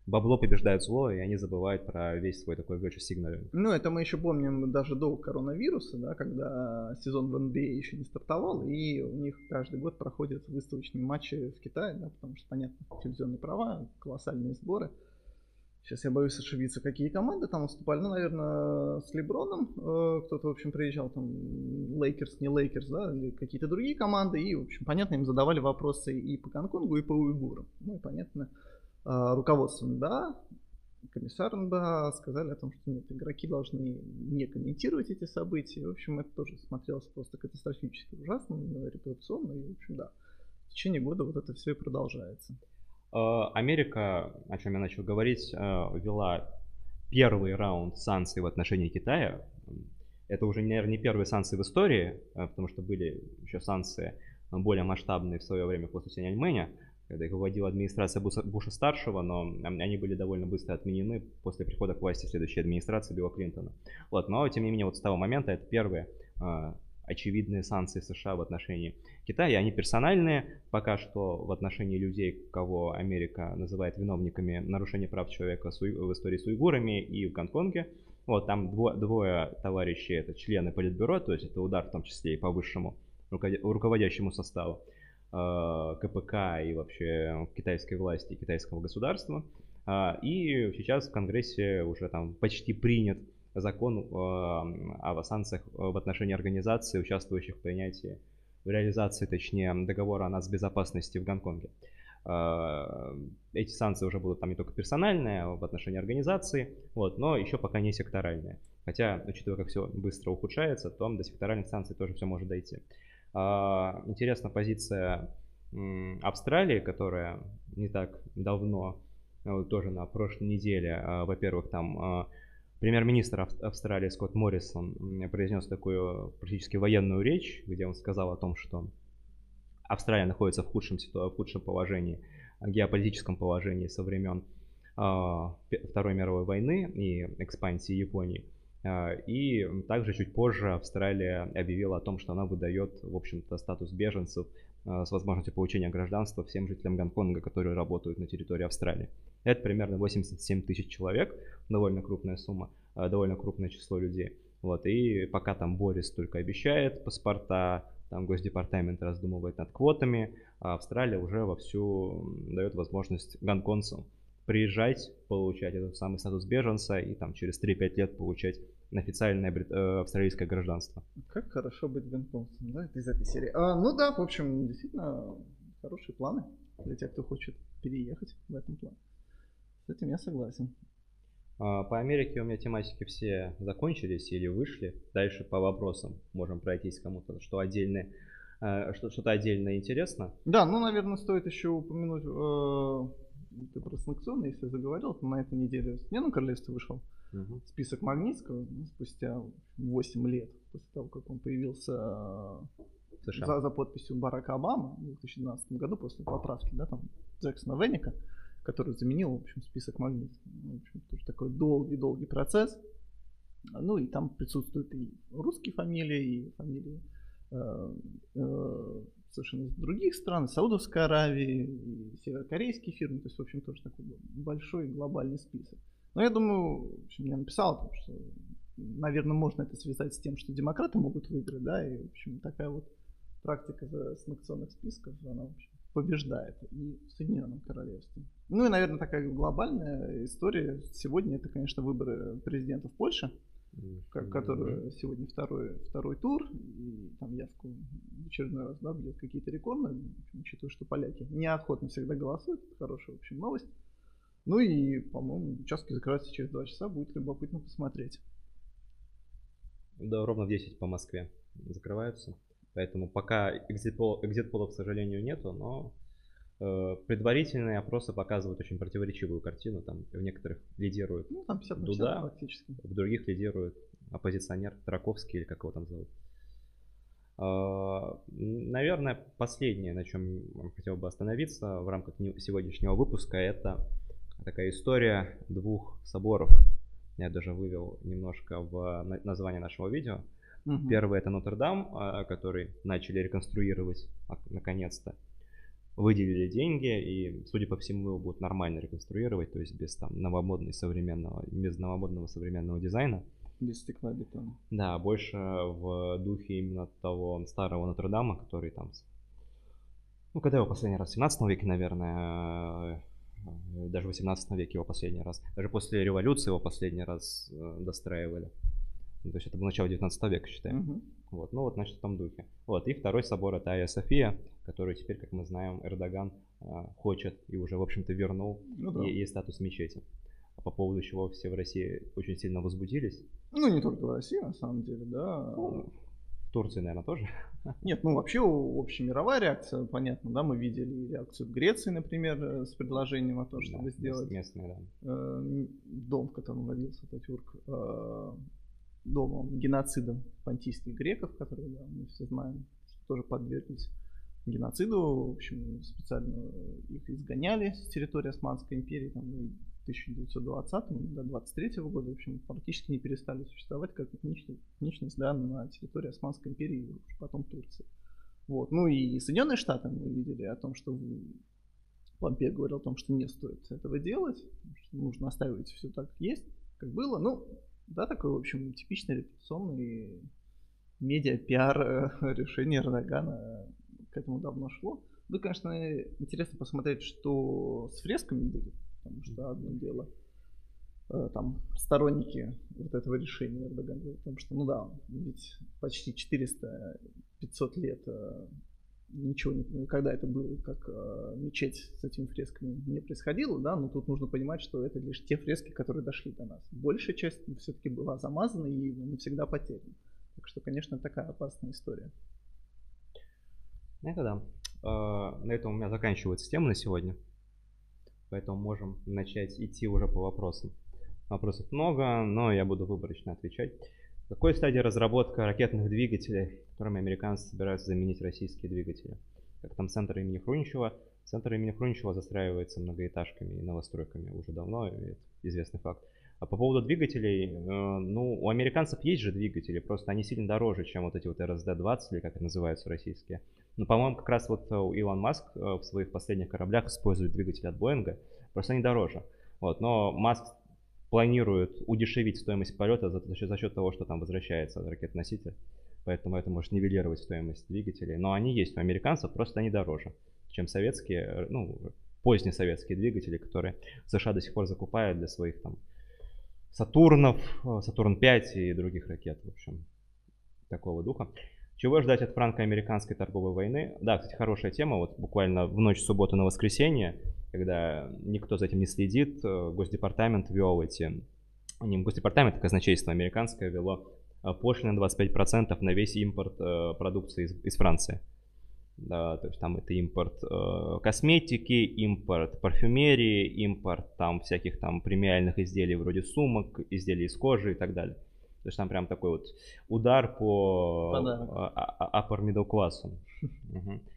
бабло побеждает зло, и они забывают про весь свой такой virtue signaling. Ну, это мы еще помним даже до коронавируса, да, когда сезон в NBA еще не стартовал, и у них каждый год проходят выставочные матчи в Китае, да, потому что, понятно, телевизионные права, колоссальные сборы. Сейчас я боюсь ошибиться, какие команды там выступали. Ну, наверное, с Леброном э, кто-то, в общем, приезжал, там, Лейкерс, не Лейкерс, да, или какие-то другие команды. И, в общем, понятно, им задавали вопросы и по Гонконгу, и по уйгурам. Ну, и понятно, а, руководство НБА, комиссар НБА сказали о том, что нет, игроки должны не комментировать эти события. В общем, это тоже смотрелось просто катастрофически ужасно, репутационно. И, в общем, да, в течение года вот это все и продолжается. А, Америка, о чем я начал говорить, а, ввела первый раунд санкций в отношении Китая. Это уже, наверное, не первые санкции в истории, потому что были еще санкции более масштабные в свое время после Синьаньмэня когда их вводила администрация Буша-старшего, но они были довольно быстро отменены после прихода к власти следующей администрации Билла Клинтона. Вот, но, тем не менее, вот с того момента это первые э, очевидные санкции США в отношении Китая. Они персональные, пока что в отношении людей, кого Америка называет виновниками нарушения прав человека в истории с уйгурами и в Гонконге. Вот, там двое, двое товарищей, это члены Политбюро, то есть это удар в том числе и по высшему руководящему составу. Э, КПК и вообще китайской власти, китайского государства. А, и сейчас в Конгрессе уже там почти принят закон э, о санкциях в отношении организаций, участвующих в принятии, в реализации, точнее, договора о нацбезопасности в Гонконге. А, эти санкции уже будут там не только персональные в отношении организации, вот, но еще пока не секторальные. Хотя, учитывая, как все быстро ухудшается, то до секторальных санкций тоже все может дойти. А, интересна позиция Австралии, которая не так давно, а, тоже на прошлой неделе, а, во-первых, там премьер-министр Австралии Скотт Моррисон произнес такую практически военную речь, где он сказал о том, что Австралия находится в худшем, в худшем положении, геополитическом положении со времен Второй мировой войны и экспансии Японии. А, и также чуть позже Австралия объявила о том, что она выдает, в общем-то, статус беженцев а, с возможностью получения гражданства всем жителям Гонконга, которые работают на территории Австралии. Это примерно 87 тысяч человек, довольно крупная сумма, а, довольно крупное число людей. Вот, и пока там Борис только обещает паспорта, там Госдепартамент раздумывает над квотами, а Австралия уже вовсю дает возможность гонконцам приезжать, получать этот самый статус беженца и там через 3-5 лет получать официальное брит... э, австралийское гражданство. Как хорошо быть гонконгцем, да, из этой серии. А, ну да, в общем, действительно хорошие планы для тех, кто хочет переехать в этом плане. С этим я согласен. А, по Америке у меня тематики все закончились или вышли. Дальше по вопросам можем пройтись кому-то, что отдельное э, что-то отдельно интересно. Да, ну, наверное, стоит еще упомянуть э, про санкционные, если заговорил, то на этой неделе в Соединенном Королевстве вышел угу. список Магнитского ну, спустя 8 лет после того, как он появился За, за подписью Барака Обамы в 2012 году после поправки да, там, Джексона Венника. Который заменил, в общем, список магнитов. В общем, тоже такой долгий-долгий процесс. Ну и там присутствуют и русские фамилии, и фамилии э, э, совершенно из других стран, Саудовской Аравии, и северокорейские фирмы, то есть, в общем, тоже такой большой глобальный список. Но я думаю, в общем, я написал, что, наверное, можно это связать с тем, что демократы могут выиграть, да, и, в общем, такая вот практика санкционных списков, она, в общем, побеждает и в Соединенном Королевстве. Ну и, наверное, такая глобальная история сегодня, это, конечно, выборы президента в Польше, который сегодня второй, второй тур, и там явку в очередной раз да, бьет какие-то рекорды, учитывая, что поляки неохотно всегда голосуют, это хорошая, в общем, новость. Ну и, по-моему, участки закрываются через два часа, будет любопытно посмотреть. Да, ровно в 10 по Москве закрываются. Поэтому пока экзит-полов, к сожалению, нету, но э, предварительные опросы показывают очень противоречивую картину. Там в некоторых лидирует ну, там 50 Дуда, практически. в других лидирует оппозиционер Траковский или как его там зовут. Э, наверное, последнее, на чем хотел бы остановиться в рамках сегодняшнего выпуска, это такая история двух соборов. Я даже вывел немножко в название нашего видео. Угу. Первый это Нотр-Дам, а, который начали реконструировать наконец-то. Выделили деньги, и, судя по всему, его будут нормально реконструировать, то есть без там новомодного современного, без новомодного современного дизайна. Без стеклобетона. Да, больше в духе именно того старого Нотр-Дама, который там... Ну, когда его последний раз? В 17 веке, наверное, э, даже в 18 веке его последний раз. Даже после революции его последний раз э, достраивали. То есть это было начало 19 века, считаем. Угу. Вот, ну вот, значит, в том духе. Вот, и второй собор это Айя София, который теперь, как мы знаем, Эрдоган э, хочет и уже, в общем-то, вернул ну, да. ей статус мечети. А по поводу чего все в России очень сильно возбудились. Ну, не только в России, на самом деле, да. Ну, в Турции, наверное, тоже. Нет, ну вообще общемировая реакция, понятно, да, мы видели реакцию в Греции, например, э, с предложением о том, чтобы да, сделать местный, да. э, дом, в котором родился Татюрк, э, домом, геноцидом понтийских греков, которые да, мы все знаем, что тоже подверглись геноциду. В общем, специально их изгоняли с территории Османской империи там, ну, в 1920 до 23 года, в общем, практически не перестали существовать как этничность, да, на территории Османской империи и потом Турции. Вот. Ну и Соединенные Штаты мы видели о том, что Помпея говорил о том, что не стоит этого делать, нужно оставить все так, как есть, как было. Ну, да, такой, в общем, типичный репутационный медиа-пиар э, решение Эрдогана к этому давно шло. Ну, конечно, интересно посмотреть, что с фресками будет, потому что одно дело э, там сторонники вот этого решения Эрдогана, потому что, ну да, ведь почти 400-500 лет э, ничего не, когда это было, как э, мечеть с этими фресками не происходило, да, но тут нужно понимать, что это лишь те фрески, которые дошли до нас. Большая часть все-таки была замазана и навсегда потеряна. Так что, конечно, такая опасная история. Это да. Э, на этом у меня заканчивается тема на сегодня. Поэтому можем начать идти уже по вопросам. Вопросов много, но я буду выборочно отвечать. В какой стадии разработка ракетных двигателей, которыми американцы собираются заменить российские двигатели? Как там центр имени Хруничева? Центр имени Хруничева застраивается многоэтажками и новостройками уже давно, это известный факт. А по поводу двигателей, э, ну, у американцев есть же двигатели, просто они сильно дороже, чем вот эти вот RSD-20, или как они называются российские. Но, по-моему, как раз вот э, Илон Маск э, в своих последних кораблях использует двигатели от Боинга, просто они дороже. Вот, но Маск планируют удешевить стоимость полета за, за, счет, за счет того, что там возвращается ракет-носитель. Поэтому это может нивелировать стоимость двигателей. Но они есть у американцев, просто они дороже, чем советские, э, ну, поздние советские двигатели, которые США до сих пор закупают для своих там Сатурнов, э, Сатурн-5 и других ракет, в общем, такого духа. Чего ждать от франко-американской торговой войны? Да, кстати, хорошая тема. Вот буквально в ночь субботы на воскресенье когда никто за этим не следит, э, Госдепартамент вел эти, не Госдепартамент, а казначейство американское вело э, пошлины 25% на весь импорт э, продукции из, из Франции. Да, то есть там это импорт э, косметики, импорт парфюмерии, импорт там всяких там премиальных изделий вроде сумок, изделий из кожи и так далее. То есть там прям такой вот удар по upper middle классу.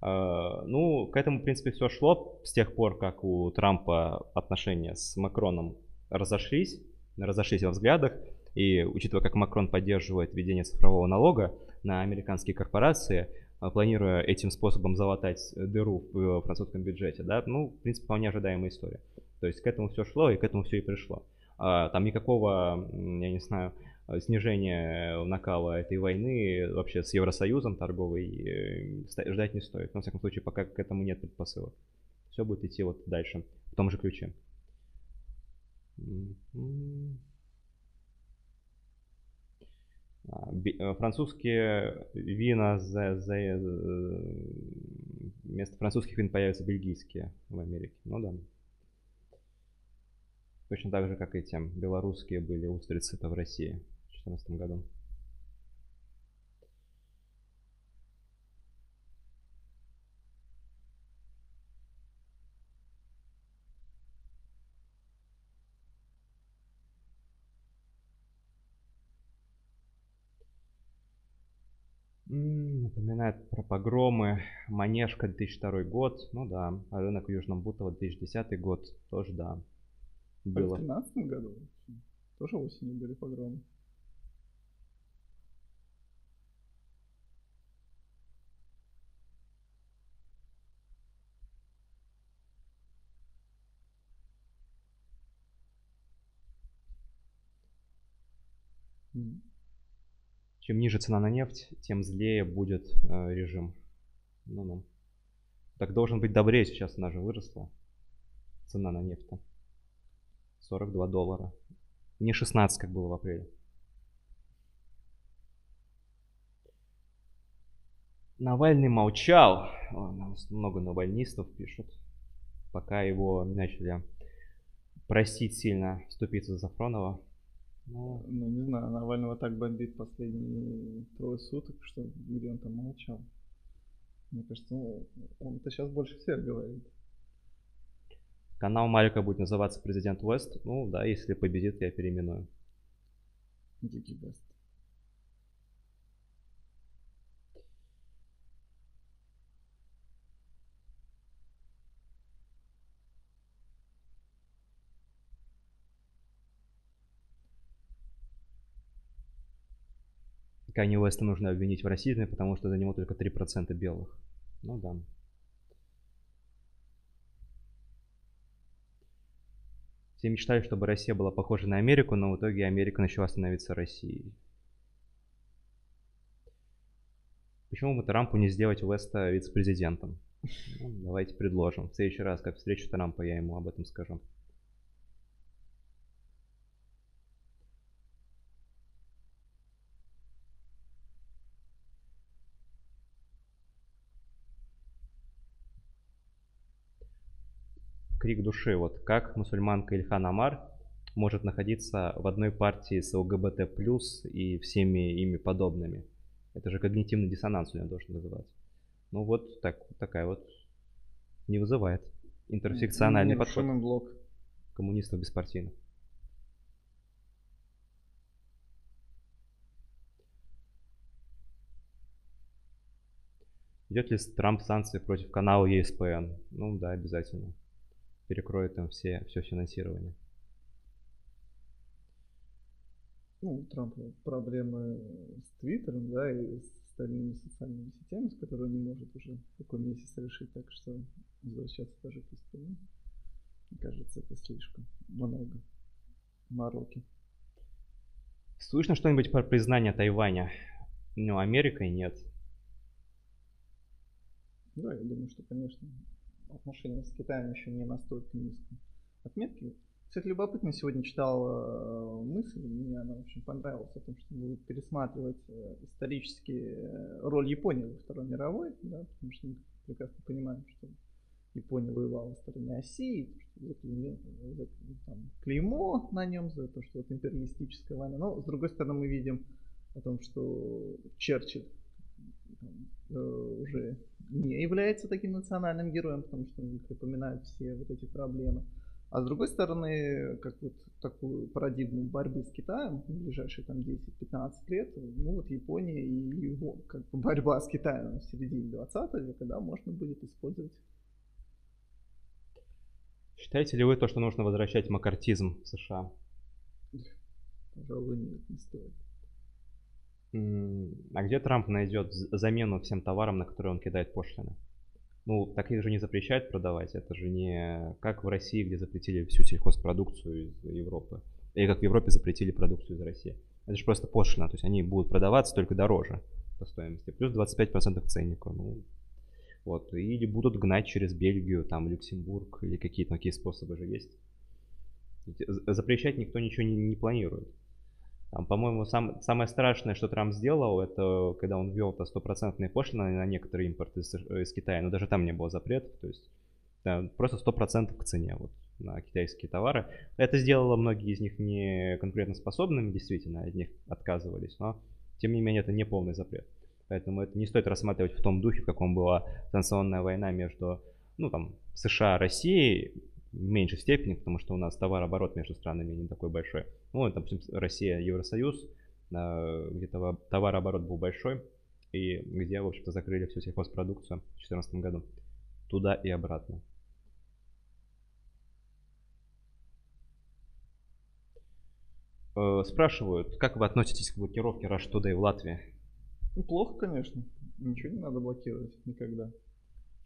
ну, к этому, в принципе, все шло с тех пор, как у Трампа отношения с Макроном разошлись, разошлись во взглядах. И учитывая, как Макрон поддерживает введение цифрового налога на американские корпорации, э, планируя этим способом залатать дыру в французском бюджете, да, ну, в принципе, вполне ожидаемая история. То есть к этому все шло, и к этому все и пришло. А, там никакого, я не знаю, снижения накала этой войны вообще с Евросоюзом торговой э, ждать не стоит. Но, во всяком случае, пока к этому нет предпосылок. Все будет идти вот дальше, в том же ключе. А, э, французские вина за, за э, вместо французских вин появятся бельгийские в Америке. Ну да. Точно так же, как и тем белорусские были устрицы-то в России 2014 году. Напоминает про погромы. Манежка 2002 год. Ну да. А рынок в Южном Бутово 2010 год. Тоже да было. В 2013 году тоже осенью были погромы. Чем ниже цена на нефть, тем злее будет э, режим. Ну-ну. Так должен быть добрее сейчас, она же выросла. Цена на нефть. -то. 42 доллара. Не 16, как было в апреле. Навальный молчал. О, много навальнистов пишут. Пока его начали просить сильно вступиться за Сафронова. Ну, ну, не знаю, Навального так бомбит последние трое суток, что где он там молчал. Мне кажется, ну, он это сейчас больше всех говорит. Канал Марика будет называться Президент Вест. Ну да, если победит, я переименую. Дикий Вест. Канни Уэста нужно обвинить в расизме, потому что за него только 3% белых. Ну да. Все мечтали, чтобы Россия была похожа на Америку, но в итоге Америка начала становиться Россией. Почему бы Трампу не сделать Уэста вице-президентом? Ну, давайте предложим. В следующий раз, как встречу Трампа, я ему об этом скажу. Крик души. Вот как мусульманка Ильхан Амар может находиться в одной партии с ЛГБТ+, и всеми ими подобными. Это же когнитивный диссонанс у него должен называться. Ну вот так, такая вот не вызывает. Интерсекциональный подход. блок. Коммунистов беспартийных. Идет ли Трамп санкции против канала ESPN? Ну да, обязательно перекроет там все, все финансирование. Ну, у Трампа проблемы с Твиттером, да, и с остальными социальными сетями, с которыми он не может уже такой месяц решить, так что возвращаться даже к СПН, мне кажется, это слишком много мороки. Слышно что-нибудь про признание Тайваня? Ну, Америкой нет. Да, я думаю, что, конечно, отношения с Китаем еще не настолько низком отметки. Кстати, любопытно, сегодня читал э, мысль, мне она очень понравилась, о том, что будут пересматривать э, исторически э, роль Японии во Второй мировой, да, потому что мы прекрасно понимаем, что Япония воевала на стороне что за, за, там, клеймо на нем, за то, что вот империалистическая война. Но, с другой стороны, мы видим о том, что Черчилль там, э, уже не является таким национальным героем, потому что он припоминает все вот эти проблемы. А с другой стороны, как вот такую парадигму борьбы с Китаем в ближайшие там 10-15 лет, ну вот Япония и его как бы борьба с Китаем в середине 20 века, да, можно будет использовать. Считаете ли вы то, что нужно возвращать макартизм в США? Пожалуй, нет, не стоит. А где Трамп найдет замену всем товарам, на которые он кидает пошлины? Ну, так их же не запрещают продавать. Это же не как в России, где запретили всю сельхозпродукцию из Европы. Или как в Европе запретили продукцию из России. Это же просто пошлина. То есть они будут продаваться только дороже по стоимости. Плюс 25% ценника. Ну, вот. Или будут гнать через Бельгию, там, Люксембург, или какие-то такие способы же есть. Запрещать никто ничего не, не планирует. Там, по-моему, сам, самое страшное, что Трамп сделал, это когда он ввел это стопроцентные пошлины на некоторые импорты из, из Китая, но даже там не было запретов, то есть да, просто сто процентов к цене вот, на китайские товары. Это сделало многие из них не конкурентоспособными, действительно, от них отказывались, но тем не менее это не полный запрет. Поэтому это не стоит рассматривать в том духе, в каком была санкционная война между ну, там, США и Россией, в меньшей степени, потому что у нас товарооборот между странами не такой большой. Ну, допустим, Россия, Евросоюз, а, где товарооборот был большой, и где, в общем-то, закрыли всю сельхозпродукцию в 2014 году. Туда и обратно. Э, спрашивают, как вы относитесь к блокировке Rush Today в Латвии? Ну, плохо, конечно. Ничего не надо блокировать никогда.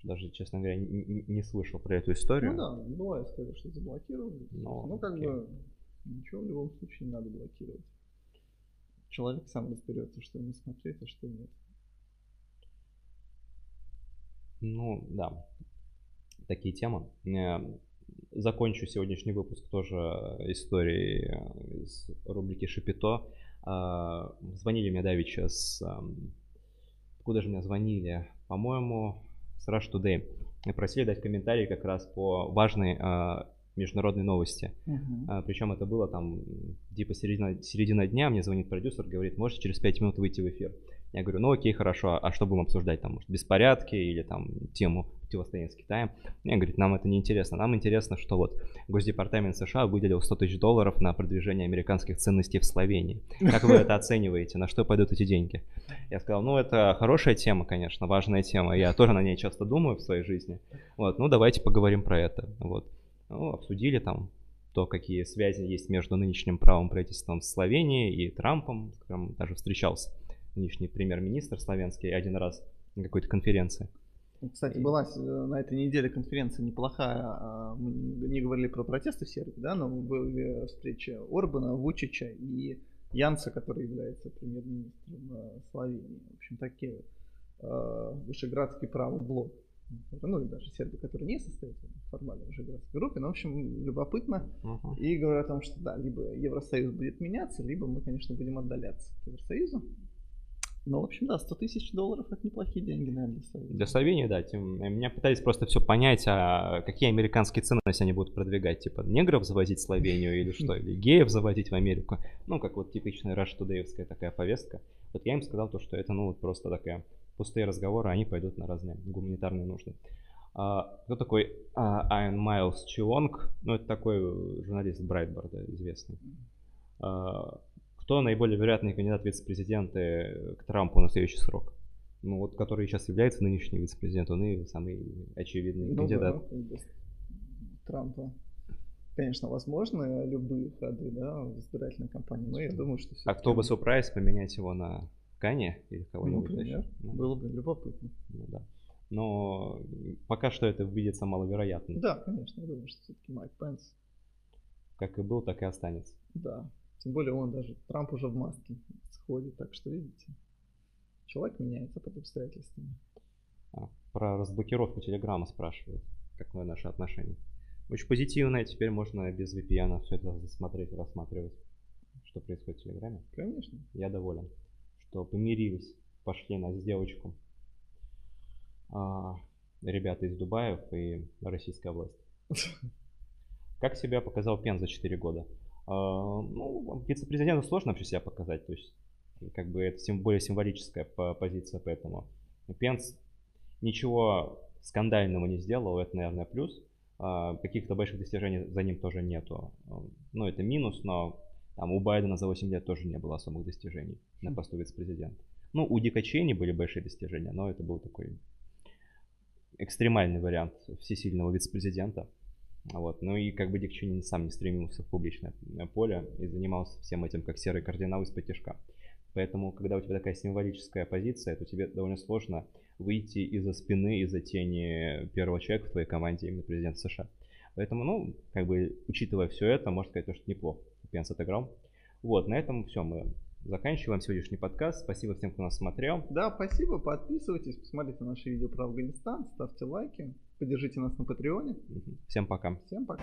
Даже, честно говоря, не, не слышал про эту историю. Ну да, была история, что заблокировали. Но, ну, как окей. бы, ничего в любом случае не надо блокировать. Человек сам разберется, что ему смотреть, а что нет. Ну, да. Такие темы. Э, закончу сегодняшний выпуск тоже историей э, из рубрики Шапито. Э, звонили мне давеча с... Куда же мне звонили? По-моему, с Rush Today просили дать комментарий как раз по важной международной новости. Uh-huh. А, причем это было там типа середина, середина дня, мне звонит продюсер, говорит, можете через 5 минут выйти в эфир. Я говорю, ну окей, хорошо, а что будем обсуждать там, может, беспорядки или там тему противостояния с Китаем? Мне говорит, нам это не интересно, нам интересно, что вот Госдепартамент США выделил 100 тысяч долларов на продвижение американских ценностей в Словении. Как вы это оцениваете, на что пойдут эти деньги? Я сказал, ну это хорошая тема, конечно, важная тема, я тоже на ней часто думаю в своей жизни. Вот, ну давайте поговорим про это, вот. Ну, обсудили там то, какие связи есть между нынешним правым правительством Словении и Трампом, с которым даже встречался нынешний премьер-министр славянский один раз на какой-то конференции. Кстати, была э, на этой неделе конференция неплохая. А, мы не говорили про протесты в Сербии, да, но были встреча Орбана, Вучича и Янца, который является премьер-министром э, Словении. В общем, такие э, вышеградский правый блок. Ну и даже Сербия, которая не состоит в формальной вышеградской группе. Но, в общем, любопытно. Uh-huh. И говорят о том, что да, либо Евросоюз будет меняться, либо мы, конечно, будем отдаляться от Евросоюза. Ну, в общем, да, 100 тысяч долларов это неплохие деньги, наверное, для Словении. Для Словении, да. Тем, меня пытались просто все понять, а какие американские ценности они будут продвигать. Типа негров завозить в Словению или что? Или геев завозить в Америку. Ну, как вот типичная раштудеевская такая повестка. Вот я им сказал то, что это, ну, вот просто такая пустые разговоры, они пойдут на разные гуманитарные нужды. А, кто такой а, Айн Майлз Чилонг? Ну, это такой журналист Брайтборда известный. А, кто наиболее вероятный кандидат вице-президента к Трампу на следующий срок? Ну вот, который сейчас является нынешний вице-президент, он и самый очевидный ну, кандидат. Да, Трампа. Конечно, возможны любые ходы, да, в избирательной кампании, но я думаю, что... А кто бы сюрприз поменять его на Кане или кого-нибудь ну, например, Ну, было бы любопытно. Ну, да. Но пока что это видится маловероятно. Да, конечно, я думаю, что все-таки Майк Пенс. Как и был, так и останется. Да. Тем более он даже, Трамп уже в маске сходит, так что видите, человек меняется под обстоятельствами. А, про разблокировку Телеграма спрашивают, какое наше отношение. Очень позитивное, теперь можно без VPN все это засмотреть, рассматривать, что происходит в Телеграме. Конечно. Я доволен, что помирились, пошли на сделочку а, ребята из Дубаев и российская власть. Как себя показал Пен за 4 года? А, ну, вице-президенту сложно вообще себя показать, то есть как бы это тем более символическая позиция, поэтому Пенс ничего скандального не сделал, это, наверное, плюс. а, каких-то больших достижений за ним тоже нету. Ну, это минус, но там у Байдена за 8 лет тоже не было особых достижений на хм. посту вице-президента. Ну, у Дика Чейни были большие достижения, но это был такой экстремальный вариант всесильного вице-президента. Вот. Ну и как бы Дик Чейни сам не стремился в публичное поле и занимался всем этим как серый кардинал из-под. Поэтому, когда у тебя такая символическая позиция, то тебе довольно сложно выйти из-за спины, из-за тени первого человека в твоей команде, именно президента США. Поэтому, ну, как бы, учитывая все это, можно сказать, что неплохо Пенс отыграл. Вот, на этом все, мы заканчиваем сегодняшний подкаст. Спасибо всем, кто нас смотрел. Да, спасибо, подписывайтесь, посмотрите наши видео про Афганистан, ставьте лайки, поддержите нас на Патреоне. Всем пока. Всем пока.